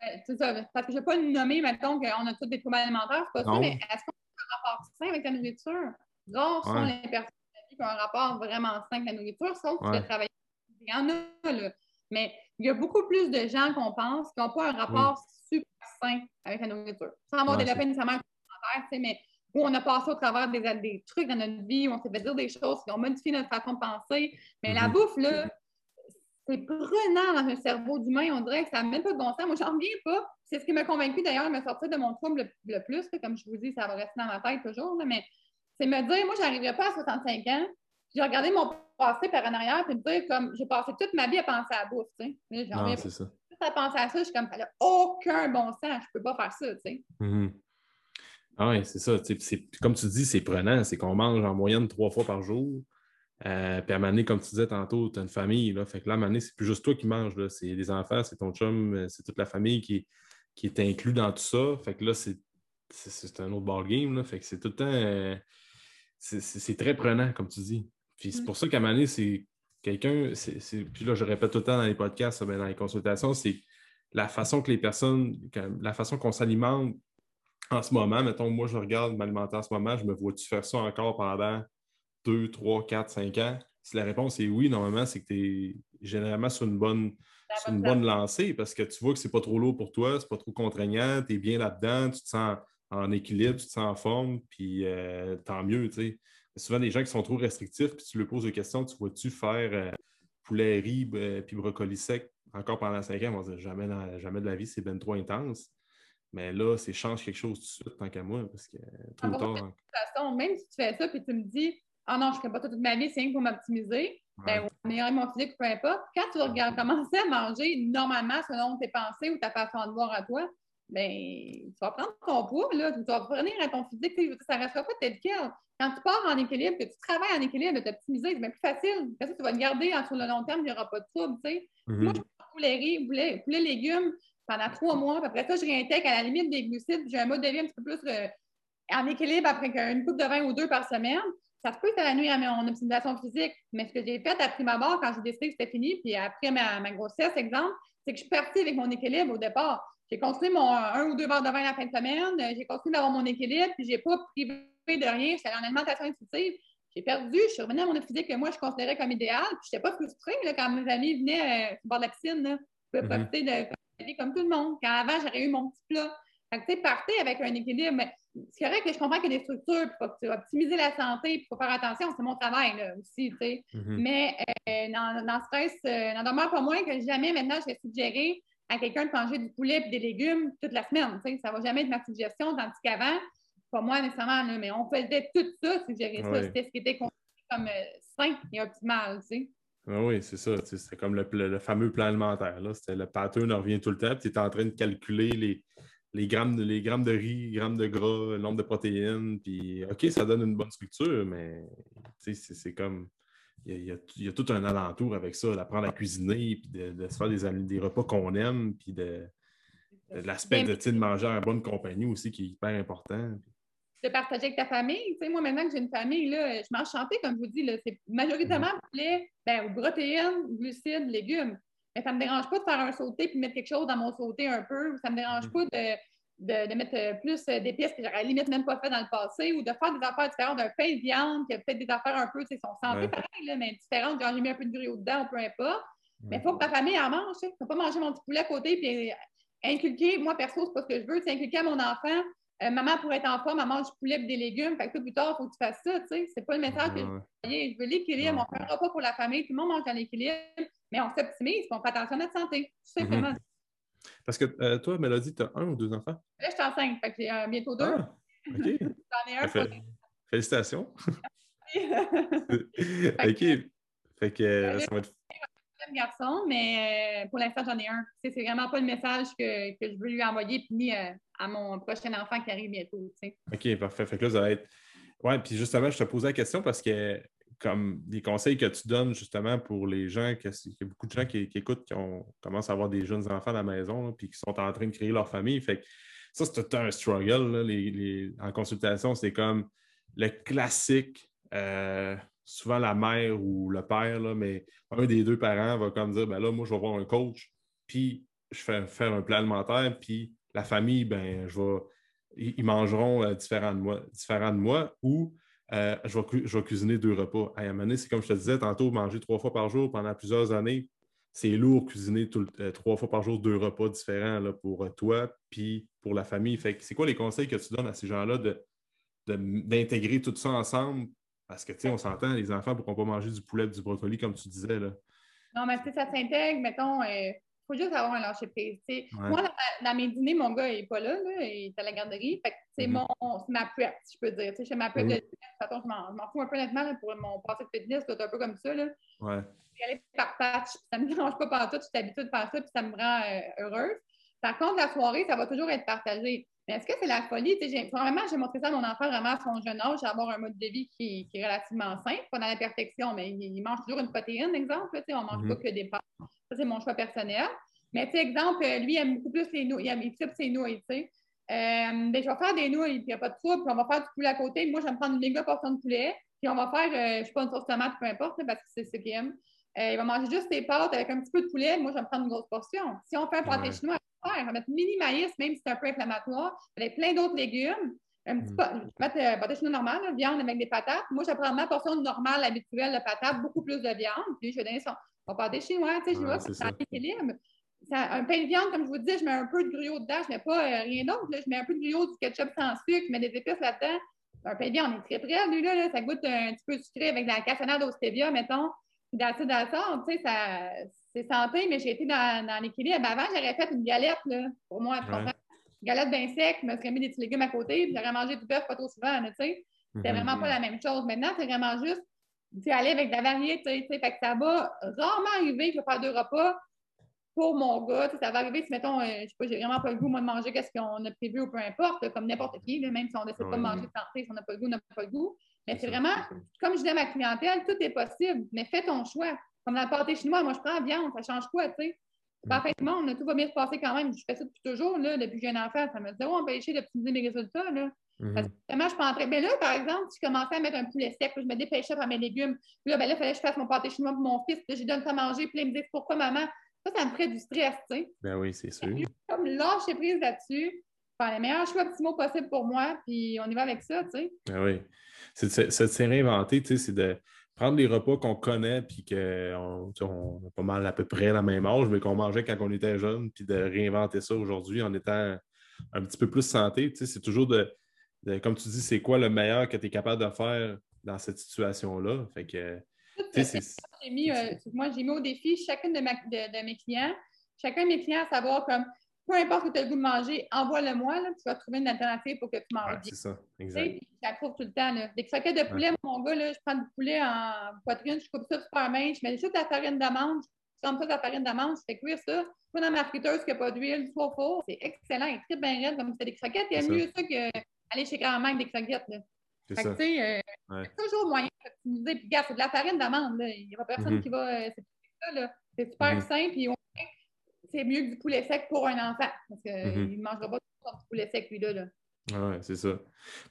Ben, c'est ça, parce que je ne vais pas nommer, mettons, qu'on a tous des troubles alimentaires, c'est pas ça, mais est-ce qu'on a un rapport sain avec la nourriture? Rares sont les personnes qui ont un rapport vraiment sain avec la nourriture, sauf que tu travailler. Il y en a, là. Mais il y a beaucoup plus de gens qu'on pense qui n'ont pas un rapport super sain avec la nourriture. Sans avoir développé nécessairement un mais où on a passé au travers des, des, trucs dans notre vie, où on s'est fait dire des choses qui ont modifié notre façon de penser. Mais la mm-hmm. bouffe, là, c'est prenant dans un cerveau d'humain. On dirait que ça n'a même pas de bon sens. Moi, j'en reviens pas. C'est ce qui m'a convaincu d'ailleurs de me sortir de mon trouble le, plus. Comme je vous dis, ça va rester dans ma tête toujours. mais c'est me dire, moi, je n'arriverai pas à 65 ans. J'ai regardé mon passé par en arrière et me dire, comme, j'ai passé toute ma vie à penser à la bouffe. Tu sais. Non, c'est ça à penser à ça, je suis comme, ça n'a aucun bon sens, je ne peux pas faire ça, tu sais. Mm-hmm. Ah oui, c'est ça. Comme tu dis, c'est prenant. C'est qu'on mange en moyenne trois fois par jour. Euh, puis à un comme tu disais tantôt, tu as une famille. Là, fait que là, à c'est plus juste toi qui manges. C'est les enfants, c'est ton chum, euh, c'est toute la famille qui, qui est inclus dans tout ça. Fait que là, c'est un autre ballgame. Fait que c'est tout le temps. Euh, c'est très prenant, comme tu dis. Puis c'est pour ça qu'à un c'est quelqu'un, puis là, je répète tout le temps dans les podcasts, dans les consultations, c'est la façon que les personnes, la façon qu'on s'alimente en ce moment. Mettons, moi, je regarde m'alimenter en ce moment, je me vois-tu faire ça encore pendant 2, 3, 4, 5 ans? Si la réponse est oui, normalement, c'est que tu es généralement sur une bonne, une bonne lancée parce que tu vois que c'est pas trop lourd pour toi, c'est pas trop contraignant, tu es bien là-dedans, tu te sens en équilibre, tu te sens en forme, puis euh, tant mieux, tu sais souvent des gens qui sont trop restrictifs, puis tu leur poses des questions, tu vois-tu faire euh, poulet riz euh, puis brocoli sec encore pendant cinq ans? On va dire jamais, jamais de la vie, c'est bien trop intense. Mais là, c'est change quelque chose tout de suite, tant qu'à moi, parce que trop tard. De toute façon, même si tu fais ça, puis tu me dis, ah non, je ne ferai pas toute ma vie, c'est rien pour m'optimiser, ben, ou améliorer mon physique, peu importe. Quand tu vas commencer à manger normalement selon tes pensées ou ta façon de voir à toi, ben, tu vas prendre ton poids, là, tu vas revenir à ton physique, ça ne restera pas tel quel. Quand tu pars en équilibre, que tu travailles en équilibre, de t'optimiser, c'est bien plus facile. Parce que tu vas te garder sur le long terme, il n'y aura pas de trouble. Mm-hmm. Moi, je prends poulet riz, poulet, poulet légumes pendant trois mois. Puis après ça, je réintègre à la limite des glucides. J'ai un mode de vie un petit peu plus euh, en équilibre après une coupe de vin ou deux par semaine. Ça se peut que ça nuit à mon optimisation physique. Mais ce que j'ai fait à prime abord, quand j'ai décidé que c'était fini, puis après ma, ma grossesse, exemple, c'est que je suis partie avec mon équilibre au départ. J'ai construit mon un ou deux verres de vin la fin de semaine. J'ai continué d'avoir mon équilibre, puis j'ai pas privé de rien. J'étais en alimentation intuitive. J'ai perdu. Je suis revenue à mon physique que moi, je considérais comme idéal. Puis je n'étais pas frustrée là, quand mes amis venaient euh, bord de la piscine. Là. Je pouvais mm-hmm. profiter de la vie comme tout le monde. Quand avant, j'aurais eu mon petit plat. Fait que, tu sais, partez avec un équilibre. C'est vrai que je comprends qu'il y a des structures, puis faut optimiser la santé, puis il faut faire attention, c'est mon travail là, aussi, tu sais. Mm-hmm. Mais euh, dans, dans stress, euh, n'en demeure pas moins que jamais maintenant je vais suggérer à quelqu'un de manger du poulet et des légumes toute la semaine. Ça ne va jamais être ma suggestion, tandis qu'avant, pas moi nécessairement, mais on faisait tout ça, suggérer ça. C'était ce qui était considéré comme euh, sain et optimal. Tu sais. Ah oui, c'est ça. C'est comme le, fameux plan alimentaire. C'était le pattern revient tout le temps. Tu es en train de calculer les, les, grammes de, les grammes de riz, les grammes de gras, le nombre de protéines. Puis, OK, ça donne une bonne structure, mais c'est comme il y, a, tout un alentour avec ça, d'apprendre à cuisiner, puis de, se faire des, des repas qu'on aime, puis de, l'aspect de, manger en bonne compagnie aussi qui est hyper important. De partager avec ta famille. Tu sais, moi, maintenant que j'ai une famille, là, je mange chanté, comme je vous dis. C'est majoritairement poulet, ben, protéines, glucides, légumes. Mais ça ne me dérange pas de faire un sauté puis mettre quelque chose dans mon sauté un peu. Ça ne me dérange mm-hmm. pas de de, mettre euh, plus euh, d'épices que j'aurais limite même pas fait dans le passé ou de faire des affaires différentes d'un pain de viande qui a peut-être des affaires un peu, c'est son santé pareil, mais différentes, genre j'ai mis un peu de grillot dedans peu importe. Mais il faut que ta famille en mange. Tu ne peux pas manger mon petit poulet à côté puis inculquer, moi perso, c'est pas ce que je veux, c'est inculquer à mon enfant euh, maman, pour être en forme, maman mange du poulet et des légumes. Fait que plus tard, il faut que tu fasses ça. Tu sais. C'est pas le message que je veux Je veux l'équilibre. On fait un repas pour la famille. Tout le monde mange dans l'équilibre. Mais on s'optimise on fait attention à notre santé. Tout simplement. Parce que euh, toi, Mélodie, tu as un ou deux enfants? Là, je suis enceinte. Fait que j'ai euh, bientôt deux. Ah, *laughs* OK. J'en ai un. Félicitations. *laughs* OK. Fait que ça va être garçon, mais euh, pour l'instant, j'en ai un. C'est vraiment pas le message que, je veux lui envoyer, ni euh, à mon prochain enfant qui arrive bientôt. OK, parfait. Fait que là, ça va être. Oui, puis justement, je te posais la question parce que, comme des conseils que tu donnes justement pour les gens, qu'il y a beaucoup de gens qui, écoutent, qui ont, commencent à avoir des jeunes enfants à la maison, puis qui sont en train de créer leur famille. Fait que ça, c'est un struggle. en consultation, c'est comme le classique. Euh, souvent la mère ou le père, mais un des deux parents va comme dire ben là, moi, je vais voir un coach, puis je vais faire un plan alimentaire, puis la famille, ben, ils mangeront euh, différents, de moi, différents de moi ou euh, je, vais, cuisiner deux repas. À un c'est comme je te disais tantôt, manger trois fois par jour pendant plusieurs années, c'est lourd cuisiner euh, trois fois par jour deux repas différents là, pour toi puis pour la famille. C'est quoi les conseils que tu donnes à ces gens-là d'intégrer tout ça ensemble? Parce que, tu sais, on s'entend, les enfants ne pourront pas manger du poulet et du brocoli, comme tu disais. Là. Non, mais tu ça s'intègre, mettons, euh, faut juste avoir un lâcher-prise. Moi, dans, mes dîners, mon gars, il n'est pas là, là, il est à la garderie. Fait que c'est mm-hmm. mon, ma prep, je peux dire. Je fais ma prep de fitness. De façon, je m'en fous un peu honnêtement pour mon passé de fitness, c'est un peu comme ça. Là. Ouais. Je aller par patch, ça ne me *laughs* dérange pas par tout, je suis habituée de faire ça, puis ça me rend euh, heureuse. Par contre, la soirée, ça va toujours être partagé. Mais est-ce que c'est la folie? Vraiment, j'ai montré ça à mon enfant vraiment à son jeune âge, avoir un mode de vie qui, est relativement simple, pas dans la perfection, mais il, mange toujours une protéine, exemple. on ne mange mm-hmm. pas que des pâtes. Ça, c'est mon choix personnel. Mais, tu exemple, lui, il aime beaucoup plus les nouilles. Il aime ses nouilles, tu sais. Euh, ben, je vais faire des nouilles, puis il n'y a pas de trouble, puis on va faire du poulet à côté. Moi, je vais me prendre une méga portion de poulet, puis on va faire, euh, je ne sais pas, une sauce tomate, peu importe, parce que c'est ce qu'il aime. Euh, il va manger juste ses pâtes avec un petit peu de poulet. Moi, je vais me prendre une grosse portion. Si on fait un pâté chinois, on va mettre mini maïs, même si c'est un peu inflammatoire, avec plein d'autres légumes. Un petit mm. je vais mettre euh, pâté chinois normal, viande avec des patates. Moi, je vais prendre ma portion normale, habituelle de patates, beaucoup plus de viande. Puis, je vais donner son, pâté chinois, tu sais, je vois, c'est un équilibre. un pain de viande, comme je vous dis, je mets un peu de gruau dedans, je ne mets pas euh, rien d'autre. Je mets un peu de gruau, du ketchup sans sucre, je mets des épices là-dedans. Un pain de viande est très prêt, lui, là, ça goûte un petit peu sucré avec de la cassonade au stevia, mettons d'acide à tu sais, ça, c'est santé, mais j'ai été dans, dans l'équilibre. Avant, j'aurais fait une galette, là, pour moi, une galette bien sec, je me serais mis des petits légumes à côté, puis j'aurais mangé du bœuf pas trop souvent, tu sais. C'était mhm. vraiment pas la même chose. Maintenant, c'est vraiment juste, aller avec de la variété, tu sais, fait que ça va rarement arriver que je vais faire deux repas pour mon gars. Ça va arriver si, mettons, euh, je sais pas, j'ai vraiment pas le goût, moi, de manger qu'est-ce qu'on a prévu ou peu importe, comme n'importe qui, même si on décide pas de manger santé, si on n'a pas le goût, on n'a pas le goût. Mais c'est vraiment, comme je dis à ma clientèle, tout est possible, mais fais ton choix. Comme dans le pâté chinois, moi, je prends la viande, ça change quoi, tu sais? Mm. Parfaitement, tout va bien se passer quand même. Je fais ça depuis toujours, là, depuis que j'ai un enfant. Ça me dit, oh, on essayer d'optimiser mes résultats, là. Parce que vraiment, je train. Mais là, par exemple, si je commençais à mettre un poulet sec, je me dépêchais à faire mes légumes. Puis là, ben là, il fallait que je fasse mon pâté chinois pour mon fils. Puis là, je donne ça à manger. Puis là, il me dit, pourquoi maman? Ça, ça me ferait du stress, tu sais. Ben oui, c'est sûr. Comme lâcher prise là-dessus, faire les meilleurs choix optimaux possibles pour moi, puis on y va avec ça, tu sais. Ben oui c'est de se réinventer, c'est de prendre les repas qu'on connaît, puis qu'on on a pas mal à peu près la même âge, mais qu'on mangeait quand on était jeune, puis de réinventer ça aujourd'hui en étant un petit peu plus santé. C'est toujours de, comme tu dis, c'est quoi le meilleur que tu es capable de faire dans cette situation-là? Fait que. Mis, euh, moi, j'ai mis au défi chacune de, de, mes clients, chacun de mes clients à savoir comme peu importe que tu as le goût de manger, envoie-le-moi, tu vas trouver une alternative pour que tu manges C'est ça, exact. Trouve tout le temps. Là. Des croquettes de poulet, mon gars, là, je prends du poulet en poitrine, je coupe ça super mince, je mets juste de la farine d'amande, je trempe ça de la farine d'amande, je fais cuire ça, je dans ma friteuse qui n'a pas d'huile, soit fort. C'est excellent, il est très bien raide, comme c'est des croquettes. Il y a mieux ça qu'aller chez grand-mère avec des croquettes. Là. C'est ça. Tu sais, euh, toujours moyen d'optimiser. Puis, regarde, c'est de la farine d'amande. Il n'y a pas personne mm-hmm. qui va. Euh, c'est super mm-hmm. simple. Puis, c'est mieux que du poulet sec pour un enfant. Parce qu'il mhm. ne mangera pas du poulet sec, lui-là. Là. Ah oui, c'est ça.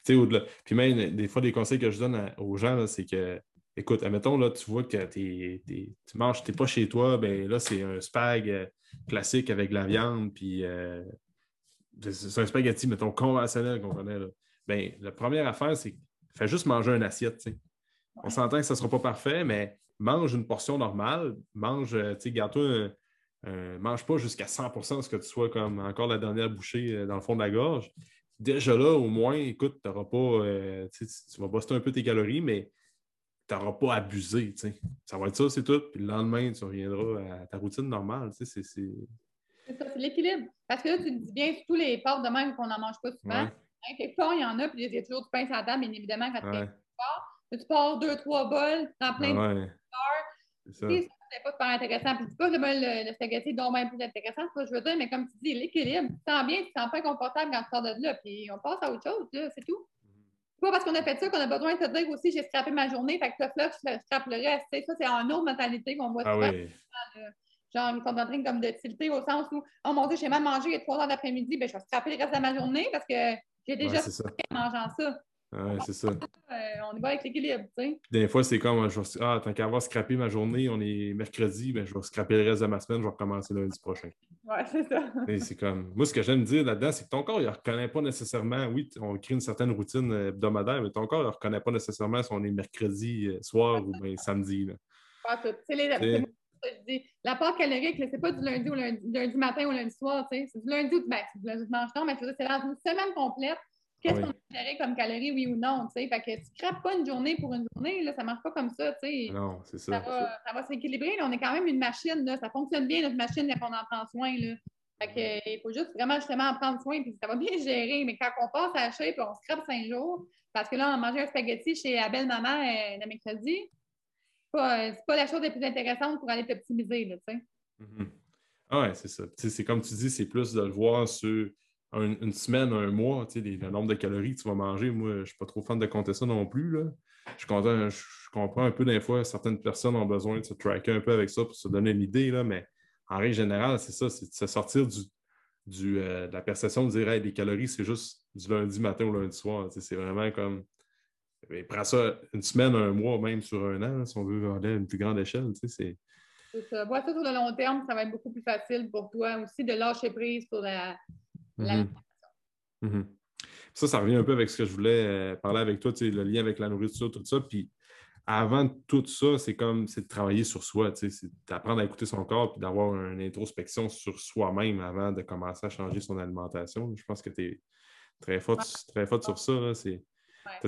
Puis même, des fois, des conseils que je donne aux gens, c'est que, écoute, admettons, là, tu vois que tu manges, tu n'es pas chez toi, ben là, c'est un spag euh, classique avec de la viande, puis euh, c'est un spaghetti, mettons, conventionnel qu'on connaît. Ben, la première affaire, c'est fais juste manger une assiette. On s'entend que ça ne sera pas parfait, mais mange une portion normale, mange, euh, tu sais, garde-toi mange pas jusqu'à 100% ce que tu sois comme encore la dernière bouchée euh, dans le fond de la gorge. déjà là, au moins, écoute, tu pas, euh, tu vas bosser un peu tes calories, mais tu n'auras pas abusé. Ça va être ça, c'est tout. Puis le lendemain, tu reviendras à ta routine normale. C'est ça, c'est l'équilibre. Parce que là, tu dis bien, tous les pâtes de même qu'on n'en mange pas souvent. Ouais. Hein, quelque part, il y en a, puis il y a toujours du pain sur la table, bien évidemment, quand tu pars. Tu pars deux, trois bols, tu prends plein de ouais. C'est ça. C'est pas super intéressant. Puis, dis pas le, le, spaghetti est donc même plus intéressant, c'est ce que je veux dire, mais comme tu dis, l'équilibre, tu te sens bien, tu te sens pas confortable quand tu sors de là, puis on passe à autre chose, là, c'est tout. C'est pas parce qu'on a fait ça qu'on a besoin de te dire aussi j'ai scrappé ma journée, fait que là, je scrape le reste. Ça, c'est une autre mentalité qu'on voit ah souvent. Oui. Genre, ils sont en train comme de tilter au sens où, oh mon Dieu, j'ai mal mangé il y a trois heures d'après-midi, ben, je vais scraper le reste de ma journée parce que j'ai déjà ouais, en mangeant ça. Ouais, c'est ça. Euh, on est pas avec l'équilibre, tu sais. Des fois, c'est comme, je vais, ah, tant qu'à avoir scrappé ma journée, on est mercredi, ben, je vais scraper le reste de ma semaine, je vais recommencer lundi prochain. Ouais, c'est ça. c'est comme, moi, ce que j'aime dire là-dedans, c'est que ton corps, il ne reconnaît pas nécessairement, oui, on crée une certaine routine hebdomadaire, mais ton corps, il ne reconnaît pas nécessairement si on est mercredi euh, soir ou bien samedi. Là. Pas tout. C'est les, je dis, la part calorique, c'est pas du lundi, au lundi, lundi matin ou lundi soir, c'est du lundi ou ben, c'est du lundi dimanche, non, mais c'est dans une semaine complète. Qu'est-ce qu'on a comme calories, oui ou non? Fait que tu ne crapes pas une journée pour une journée, là, ça ne marche pas comme ça. Non, c'est ça. Ça va, s'équilibrer. On est quand même une machine. Là, ça fonctionne bien, notre machine, quand on en prend soin. Là. Fait que, il faut juste vraiment justement en prendre soin, puis ça va bien *laughs* gérer. Mais quand on passe à la shape, on scrape cinq jours, parce que là, on a mangé un spaghetti chez la belle maman euh, le mercredi, c'est pas la chose la plus intéressante pour aller t'optimiser, tu. Mm-hmm. Ah c'est ça. c'est comme tu dis, c'est plus de le voir sur une semaine, un mois, le nombre de calories que tu vas manger. Moi, je ne suis pas trop fan de compter ça non plus. Là. Je, comprends un peu des fois, certaines personnes ont besoin de se tracker un peu avec ça pour se donner une idée, mais en règle générale, c'est ça, c'est de se sortir du, euh, de la perception de dire les calories, c'est juste du lundi matin au lundi soir. C'est vraiment comme mais prends ça une semaine, un mois, même sur un an, si on veut aller à une plus grande échelle. C'est ça. ça sur le long terme, ça va être beaucoup plus facile pour toi aussi de lâcher prise sur la. Mm-hmm. Mm-hmm. Ça, ça revient un peu avec ce que je voulais euh, parler avec toi, le lien avec la nourriture, tout ça. Puis avant tout ça, c'est comme c'est de travailler sur soi, c'est d'apprendre à écouter son corps et d'avoir une introspection sur soi-même avant de commencer à changer son alimentation. Je pense que tu es très fort, très fort sur ça. C'est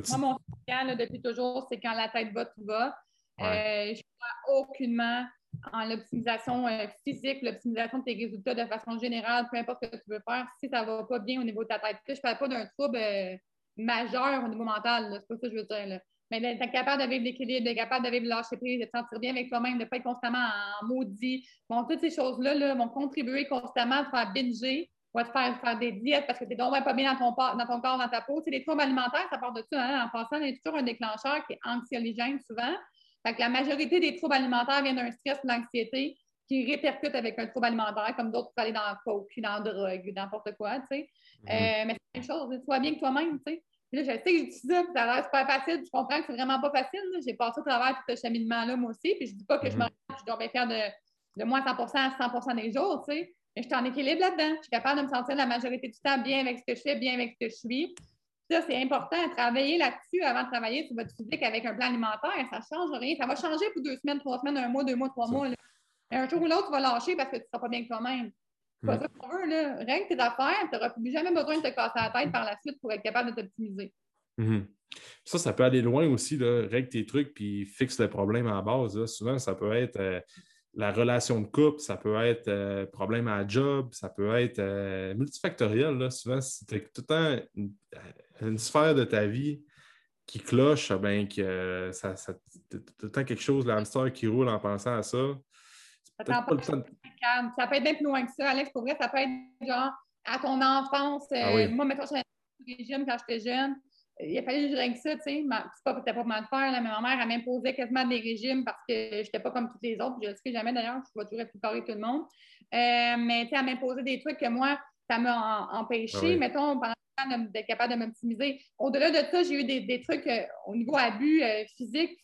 moi, mon slogan depuis toujours, c'est quand la tête va, tout va. Euh, je ne crois aucunement en l'optimisation euh, physique, l'optimisation de tes résultats de façon générale, peu importe ce que tu veux faire, si ça ne va pas bien au niveau de ta tête. Je ne parle pas d'un trouble euh, majeur au niveau mental, c'est pas ça que je veux dire. Mais d'être capable de vivre l'équilibre, d'être capable de vivre le lâcher prise, de te sentir bien avec toi-même, de ne pas être constamment en maudit. Bon, toutes ces choses-là là, vont contribuer constamment à te faire binger à te faire faire des diètes parce que tu n'es donc pas bien dans ton, dans ton corps, dans ta peau. Tu les troubles alimentaires, ça part de ça. Hein? En passant, il y a toujours un déclencheur qui est anxiogène souvent. Fait que la majorité des troubles alimentaires viennent d'un stress ou l'anxiété qui répercute avec un trouble alimentaire, comme d'autres pour aller dans le coke, dans la drogue, n'importe quoi, tu sais. Mm-hmm. Euh, mais c'est la même chose, sois bien que toi-même, tu sais. Puis là, je sais que je dis ça, puis ça a l'air super facile, je comprends que c'est vraiment pas facile. J'ai passé au travers tout ce cheminement-là, moi aussi, puis je dis pas que je, me, mm-hmm. je dois bien faire de, de moins 100% à 100% des jours, tu sais. Mais je suis en équilibre là-dedans. Je suis capable de me sentir la majorité du temps bien avec ce que je fais, bien avec ce que je suis. Ça, c'est important. Travailler là-dessus avant de travailler sur votre physique avec un plan alimentaire, ça ne change rien. Ça va changer pour deux semaines, trois semaines, un mois, deux mois, trois mois. Un jour ou l'autre, tu vas lâcher parce que tu ne seras pas bien que toi-même. C'est pas ça qu'on veut. Là. Règle tes affaires, tu n'auras plus jamais besoin de te casser la tête par la suite pour être capable de t'optimiser. Mm-hmm. Ça, ça peut aller loin aussi. Là. Règle tes trucs puis fixe le problème à la base. Souvent, ça peut être. Euh, la relation de couple, ça peut être euh, problème à la job, ça peut être euh, multifactoriel. Là. Souvent, si tu as tout le temps une, sphère de ta vie qui cloche, ben, que ça, ça tout le temps quelque chose, l'hamster qui roule en pensant à ça. Ça, peut être bien plus loin que ça, Alex. Pour vrai, ça peut être genre à ton enfance. Ah euh, moi, mettons, j'étais régime quand j'étais jeune il a fallu que je règle ça, tu sais. C'est pas que pas mal de faire, là, mais ma mère, elle m'imposait quasiment des régimes parce que je n'étais pas comme toutes les autres. Je ne le sais jamais d'ailleurs, je vais toujours que tout le monde. Euh, mais tu sais, elle m'imposait des trucs que moi, ça m'a empêché, ah mettons, pendant d'être capable de m'optimiser. Au-delà de ça, j'ai eu des, des trucs euh, au niveau abus euh, physique,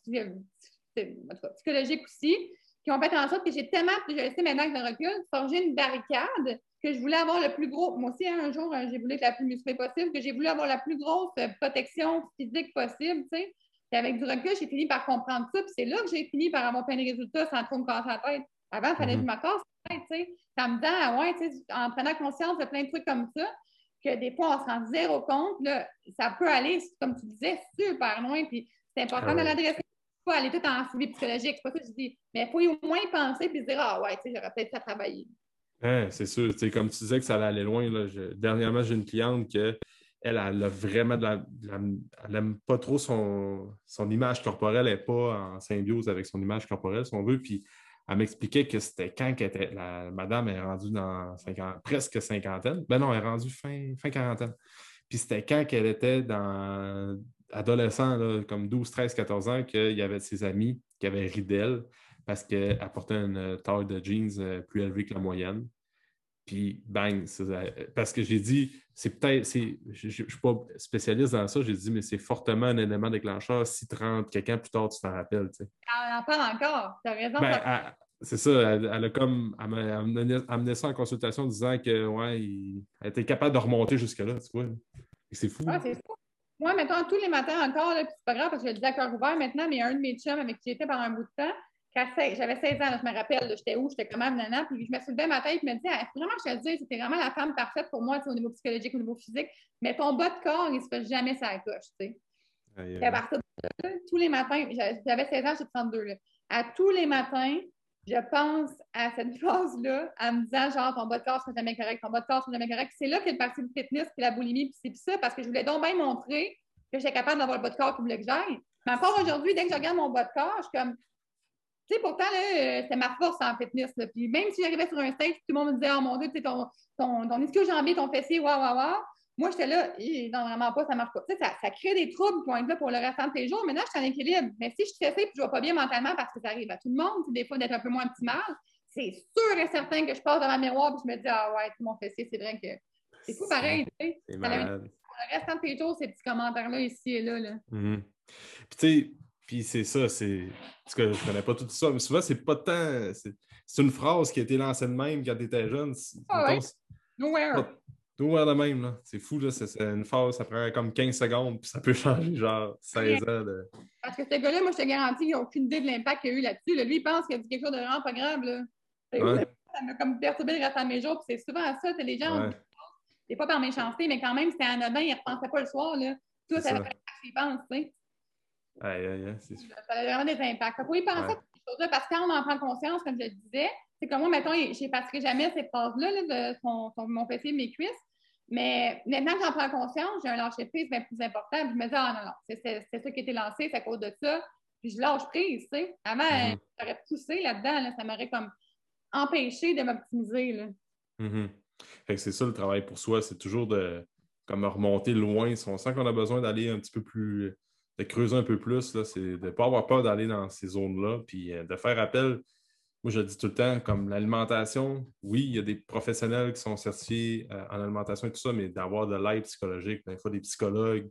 psychologique aussi, qui ont fait en sorte que j'ai tellement, je sais maintenant que de recul, forger une barricade que je voulais avoir le plus gros. Moi aussi, un jour, euh, j'ai voulu être la plus musclée possible, que j'ai voulu avoir la plus grosse euh, protection physique possible, tu sais. Puis avec du recul, j'ai fini par comprendre ça. Puis c'est là que j'ai fini par avoir plein de résultats sans trop me casser la tête. Avant, il fallait que je mhm. me casse la tête, tu sais. Ça me dit, ouais, tu sais, en prenant conscience de plein de trucs comme ça. que des fois, on se rend zéro compte, là, ça peut aller, comme tu disais, super loin. Puis c'est important Ah de l'adresser. Pas aller tout en suivi psychologique, c'est pas ça que je dis. Mais il faut au moins penser puis se dire Ah ouais, tu sais, j'aurais peut-être fait travailler. C'est sûr. Comme tu disais que ça allait loin. Là, dernièrement, j'ai une cliente que elle, a vraiment de la, elle n'aime pas trop son, son image corporelle, elle n'est pas en symbiose avec son image corporelle, si on veut. Puis elle m'expliquait que c'était quand qu'elle était, la madame est rendue dans 50 presque cinquantaine. Ben non, elle est rendue fin, fin quarantaine. Puis c'était quand qu'elle était dans adolescent, comme 12, 13, 14 ans, qu'il y avait ses amis qui avaient ri d'elle parce qu'elle portait une taille de jeans euh, plus élevée que la moyenne. Puis, bang, euh, parce que j'ai dit, c'est peut-être, je ne suis pas spécialiste dans ça, j'ai dit, mais c'est fortement un élément déclencheur. Si 30, quelqu'un plus tard, tu t'en rappelles. tu sais. Elle en parle encore. Tu as raison. Ben, c'est ça, elle, elle a comme elle amené, amené ça en consultation en disant que ouais, il- elle était capable de remonter jusque-là, tu vois. Et c'est fou. Ah, c'est fou. Moi, mettons, tous les matins encore, c'est pas grave parce que j'ai le dis à cœur ouvert maintenant, mais un de mes chums avec qui j'étais pendant un bout de temps, j'avais 16 ans, là, je me rappelle, j'étais où, j'étais quand même nana, puis je me suis levée matin et me disais, Ah, vraiment que je te le dise, c'était vraiment la femme parfaite pour moi, au niveau psychologique, au niveau physique, mais ton bas de corps, il se fait jamais ça coche, tu sais. Aïe, Puis à partir de là, tous les matins, j'a- j'avais 16 ans, j'ai 32, là. À tous les matins, je pense à cette *laughs* phrase-là en me disant, genre, ton bas de corps sera jamais correct, ton bas de corps sera jamais correct. C'est là qu'est le parti du fitness, puis la boulimie, puis c'est puis ça, parce que je voulais donc bien montrer que j'étais capable d'avoir le bas de corps qu'il voulait que j'aille. Mais encore aujourd'hui, dès que je regarde mon bas de corps, je suis comme, tu sais, pourtant, euh, c'est ma force en fitness. Là. Puis même si j'arrivais sur un stage, tout le monde me disait, oh mon Dieu, tu sais, ton, ton, ton ischio-jambier, ton fessier, waouh, waouh, waouh. Moi, j'étais là, non, vraiment pas, ça marche pas. Tu sais, ça, ça crée des troubles qui vont être là pour le restant de tes jours. Maintenant, je suis en équilibre. Mais si je suis stressée et je ne vais pas bien mentalement parce que ça arrive à tout le monde, des fois, d'être un peu moins optimal, c'est sûr et certain que je passe devant le miroir et je me dis, ah ouais, mon fessier, c'est vrai que c'est fou pareil. tu sais. Pour le restant de tes jours, ces petits commentaires-là ici et là. là. Mhm. Puis tu sais, puis c'est ça, c'est. Parce que je connais pas tout ça, mais souvent, c'est pas tant. C'est c'est une phrase qui a été lancée de même quand tu étais jeune. C'est- Ah ouais? c'est Nowhere. ouvert de même, là. C'est fou, là. C'est c'est une phrase, ça prend comme 15 secondes, puis ça peut *laughs* changer, genre, 16 ans de. Parce que ce gars-là, moi, je te garantis qu'il n'a aucune idée de l'impact qu'il a eu là-dessus. là. Lui, il pense qu'il a dit quelque chose de vraiment pas grave. Là. C'est- Ouais. Ça m'a comme perturbé le reste de mes jours. Puis c'est souvent ça. t'as Les gens, Ouais. c'est pas par méchanceté, mais quand même, c'était anodin. Ils ne repensaient pas le soir. Là. Tout, C'est ça ça. fait qu'ils pensent. tu sais. Aïe, aïe, aïe, c'est Ça a vraiment des impacts. Il faut y penser Ouais. à ces choses-là parce que quand on en prend conscience, comme je le disais, c'est comme moi, mettons, je n'effacerai jamais ces phrases-là là, de son, son- mon fessier, mes cuisses. Mais maintenant que j'en prends conscience, j'ai un lâcher-prise bien plus important. Puis je me dis, ah non, non, c'est ça qui a été lancé, c'est à cause de ça. Puis je lâche prise, tu sais. Avant, Mhm. j'aurais poussé là-dedans, là, ça m'aurait comme empêché de m'optimiser. là. Mhm. Fait que c'est ça le travail pour soi, c'est toujours de comme remonter loin. Si on sent qu'on a besoin d'aller un petit peu plus, de creuser un peu plus, c'est de ne pas avoir peur d'aller dans ces zones-là, puis euh, de faire appel. Moi, je le dis tout le temps, comme l'alimentation, oui, il y a des professionnels qui sont certifiés euh, en alimentation et tout ça, mais d'avoir de l'aide psychologique, des fois des psychologues,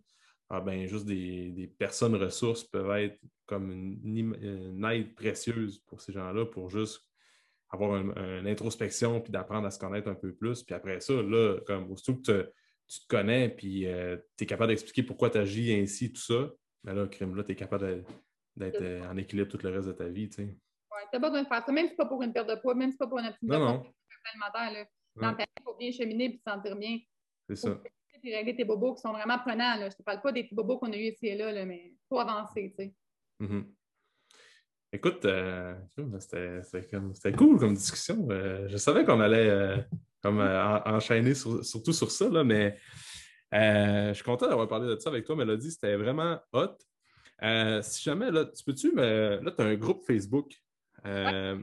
ah ben, juste des, des personnes ressources peuvent être comme une, aide précieuse pour ces gens-là, pour juste avoir un- une introspection puis d'apprendre à se connaître un peu plus. Puis après ça, là, comme aussitôt que te- tu te connais puis tu es capable d'expliquer pourquoi tu agis ainsi, tout ça, ben là, crime, là, tu es capable d'être euh, en équilibre tout le reste de ta vie, tu sais. Ouais, tu n'as pas besoin de faire ça, même si ce n'est pas pour une perte de poids, même si ce n'est pas pour une Non, optimisation non, alimentaire. Là. Dans Ouais. ta vie, il faut bien cheminer et se sentir bien. c'est ça. Puis régler tes bobos qui sont vraiment prenants. Là. Je ne te parle pas des petits bobos qu'on a eu ici et là, là, mais il faut avancer. tu sais. Mhm. Écoute, euh, c'était c'était comme- c'était cool comme discussion. Euh, je savais qu'on allait euh, comme, en- enchaîner sur- surtout sur ça, là, mais euh, je suis content d'avoir parlé de ça avec toi, Mélodie. C'était vraiment hot. Euh, si jamais, là, tu peux-tu me. Là, tu as un groupe Facebook. Euh,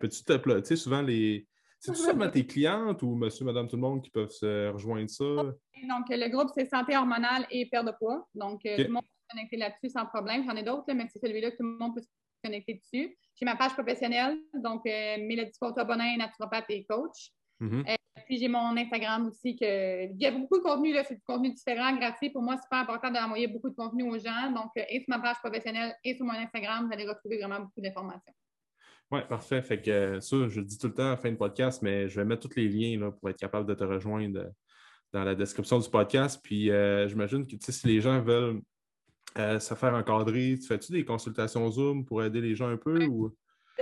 Peux-tu te Tu sais, souvent les. C'est tout seulement tes clientes ou monsieur, madame, tout le monde qui peuvent se rejoindre ça? Donc, le groupe, c'est santé hormonale et perte de poids. Donc, tout le monde peut se connecter là-dessus sans problème. J'en ai d'autres, mais c'est celui-là que tout le monde peut se connecter dessus. J'ai ma page professionnelle, donc euh, Mélodie Côtois-Bonin, naturopathe et coach. Mhm. Puis j'ai mon Instagram aussi. Que... Il y a beaucoup de contenu, là, c'est du contenu différent, gratuit. Pour moi, c'est super important d'envoyer beaucoup de contenu aux gens. Donc, euh, et sur ma page professionnelle et sur mon Instagram, vous allez retrouver vraiment beaucoup d'informations. Oui, parfait. Fait que euh, ça, je le dis tout le temps à la fin de podcast, mais je vais mettre tous les liens là, pour être capable de te rejoindre euh, dans la description du podcast. Puis euh, j'imagine que si les gens veulent euh, se faire encadrer, tu fais-tu des consultations Zoom pour aider les gens un peu ou?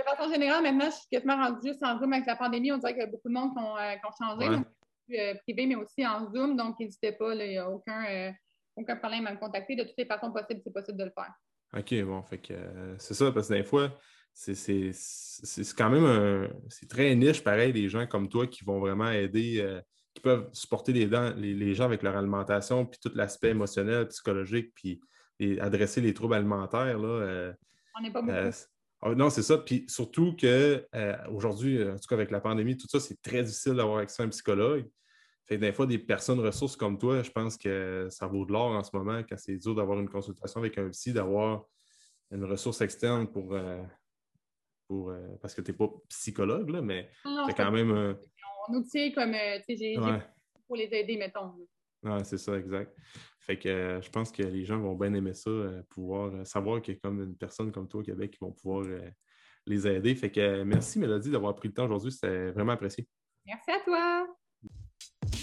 Façon générale, maintenant, je suis quasiment rendue juste en Zoom avec la pandémie. On dirait qu'il y a beaucoup de monde qui ont, euh, qui ont changé. Ouais. Donc, plus privé, mais aussi en Zoom. Donc, n'hésitez pas, il n'y a aucun, aucun problème à me contacter. De toutes les façons possibles, c'est possible de le faire. OK, bon, fait que c'est ça, parce que des fois, c'est quand même un. C'est très niche, pareil, des gens comme toi qui vont vraiment aider, qui peuvent supporter les, les, gens avec leur alimentation, puis tout l'aspect émotionnel, psychologique, puis adresser les troubles alimentaires. Là, On n'est pas beaucoup. Ah, non, c'est ça. Puis surtout qu'aujourd'hui, euh, en tout cas avec la pandémie, tout ça, c'est très difficile d'avoir accès à un psychologue. Fait des fois, des personnes ressources comme toi, je pense que ça vaut de l'or en ce moment quand c'est dur d'avoir une consultation avec un psy, d'avoir une ressource externe pour. Euh, pour euh, parce que tu n'es pas psychologue, là, mais c'est quand même. un outil comme. j'ai pour les aider, mettons. Ah, c'est ça, exact. Fait que euh, je pense que les gens vont bien aimer ça, euh, pouvoir euh, savoir qu'il y a comme une personne comme toi au Québec qui vont pouvoir les aider. Fait que merci Mélodie d'avoir pris le temps aujourd'hui, c'était vraiment apprécié. Merci à toi.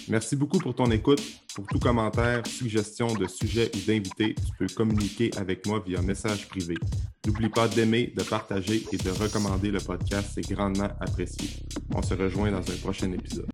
Merci beaucoup pour ton écoute. Pour tout commentaire, suggestion de sujet ou d'invité, tu peux communiquer avec moi via message privé. N'oublie pas d'aimer, de partager et de recommander le podcast, c'est grandement apprécié. On se rejoint dans un prochain épisode.